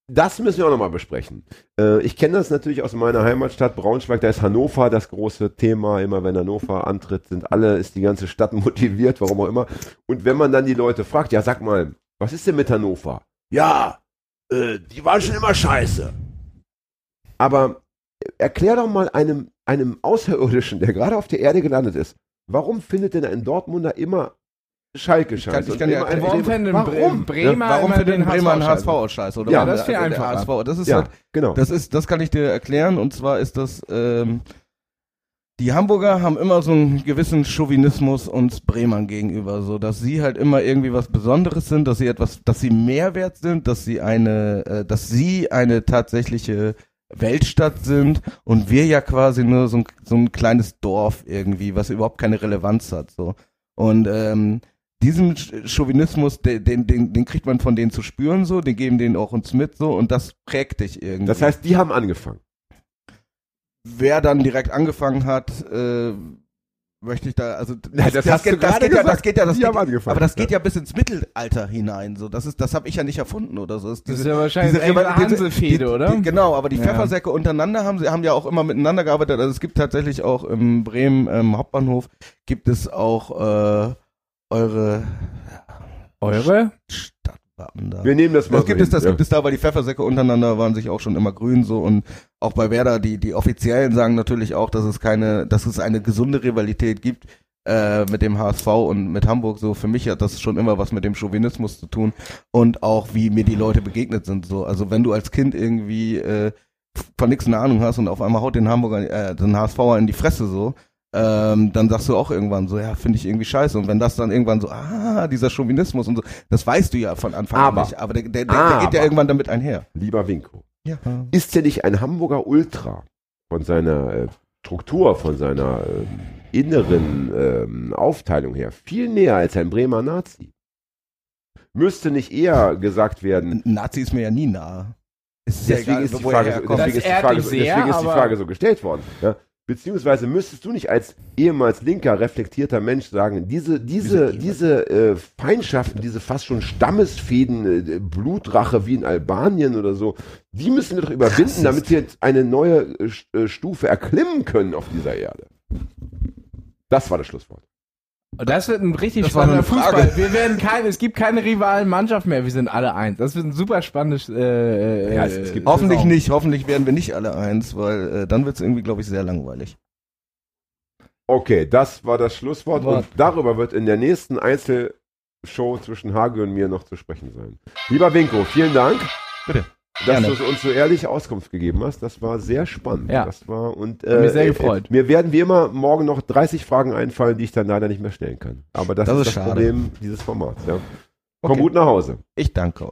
Das müssen wir auch nochmal besprechen. Äh, ich kenne das natürlich aus meiner Heimatstadt Braunschweig. Da ist Hannover das große Thema. Immer wenn Hannover antritt, sind alle, ist die ganze Stadt motiviert, warum auch immer. Und wenn man dann die Leute fragt, ja, sag mal, was ist denn mit Hannover? Ja, äh, die waren schon immer scheiße. Aber erklär doch mal einem, einem Außerirdischen, der gerade auf der Erde gelandet ist, warum findet denn ein Dortmunder immer Schalke kann- scheiße? ich kann ja immer erklären, einen- Warum finden Warum? Bre Bremer warum immer findet den Bremer einen HSV HSV aus Scheiße? Oder Ja, warum das ist viel einfacher. HSV, das ist Ja, halt, genau. das ist, das kann ich dir erklären und zwar ist das, ähm, die Hamburger haben immer so einen gewissen Chauvinismus uns Bremern gegenüber, so dass sie halt immer irgendwie was Besonderes sind, dass sie etwas, dass sie Mehrwert sind, dass sie eine, äh, dass sie eine tatsächliche Weltstadt sind und wir ja quasi nur so ein, so ein kleines Dorf irgendwie, was überhaupt keine Relevanz hat, so. Und ähm, diesen Chauvinismus, den, den, den, den kriegt man von denen zu spüren, so, den geben denen auch uns mit, so, und das prägt dich irgendwie. Das heißt, die haben angefangen. wer dann direkt angefangen hat, äh, möchte ich da, also Ja, das du geht, das geht ja, das geht ja, das geht, aber das geht ja bis ins Mittelalter hinein, so, das ist, das habe ich ja nicht erfunden oder so. Das, Das ist ja wahrscheinlich diese eine Hansefehde, oder? Die, genau, aber die Ja. Pfeffersäcke untereinander haben sie haben ja auch immer miteinander gearbeitet. Also es gibt tatsächlich auch im Bremen ähm, Hauptbahnhof gibt es auch äh, eure Eure? Stadtwappen da. Wir nehmen das mal Das so gibt es, hin, das ja. gibt es da, weil die Pfeffersäcke untereinander waren sich auch schon immer grün so und auch bei Werder, die, die Offiziellen sagen natürlich auch, dass es keine, dass es eine gesunde Rivalität gibt äh, mit dem HSV und mit Hamburg so. Für mich hat das schon immer was mit dem Chauvinismus zu tun und auch wie mir die Leute begegnet sind so. Also wenn du als Kind irgendwie äh, von nichts eine Ahnung hast und auf einmal haut den Hamburger, äh, den HSVer in die Fresse so, ähm, dann sagst du auch irgendwann so, ja, finde ich irgendwie scheiße. Und wenn das dann irgendwann so, ah, dieser Chauvinismus und so, das weißt du ja von Anfang Aber- an nicht. Aber der, der, der, der geht ja aber- irgendwann damit einher. Lieber Winko, Ja. ist ja nicht ein Hamburger Ultra von seiner äh, Struktur, von seiner äh, inneren ähm, Aufteilung her viel näher als ein Bremer Nazi? Müsste nicht eher gesagt werden, Ein Nazi ist mir ja nie nahe. Es ist deswegen ist die deswegen ist deswegen ist aber- Frage so gestellt worden. Ja? Beziehungsweise müsstest du nicht als ehemals linker, reflektierter Mensch sagen, diese, diese, diese äh, Feindschaften, diese fast schon Stammesfäden, äh, Blutrache wie in Albanien oder so, die müssen wir doch überwinden, damit wir jetzt eine neue äh, St- äh, Stufe erklimmen können auf dieser Erde. Das war das Schlusswort. Das wird ein richtig Das spannender. Fußball. Wir werden kein, es gibt keine rivalen Mannschaft mehr. Wir sind alle eins. Das wird ein super spannendes. Äh, Ja, äh, es- es gibt- Hoffentlich Saison. nicht, hoffentlich werden wir nicht alle eins, weil äh, dann wird es irgendwie, glaube ich, sehr langweilig. Okay, das war das Schlusswort Wort. und darüber wird in der nächsten Einzelshow zwischen Hage und mir noch zu sprechen sein. Lieber Winko, vielen Dank. Bitte. Dass Gerne. du uns so ehrlich Auskunft gegeben hast, das war sehr spannend. Ja. Das war und Hat mich sehr gefreut. Mir werden wie immer morgen noch 30 Fragen einfallen, die ich dann leider nicht mehr stellen kann. Aber das, Das ist ist das. Problem dieses Formats. Ja. Komm Okay. gut nach Hause. Ich danke euch.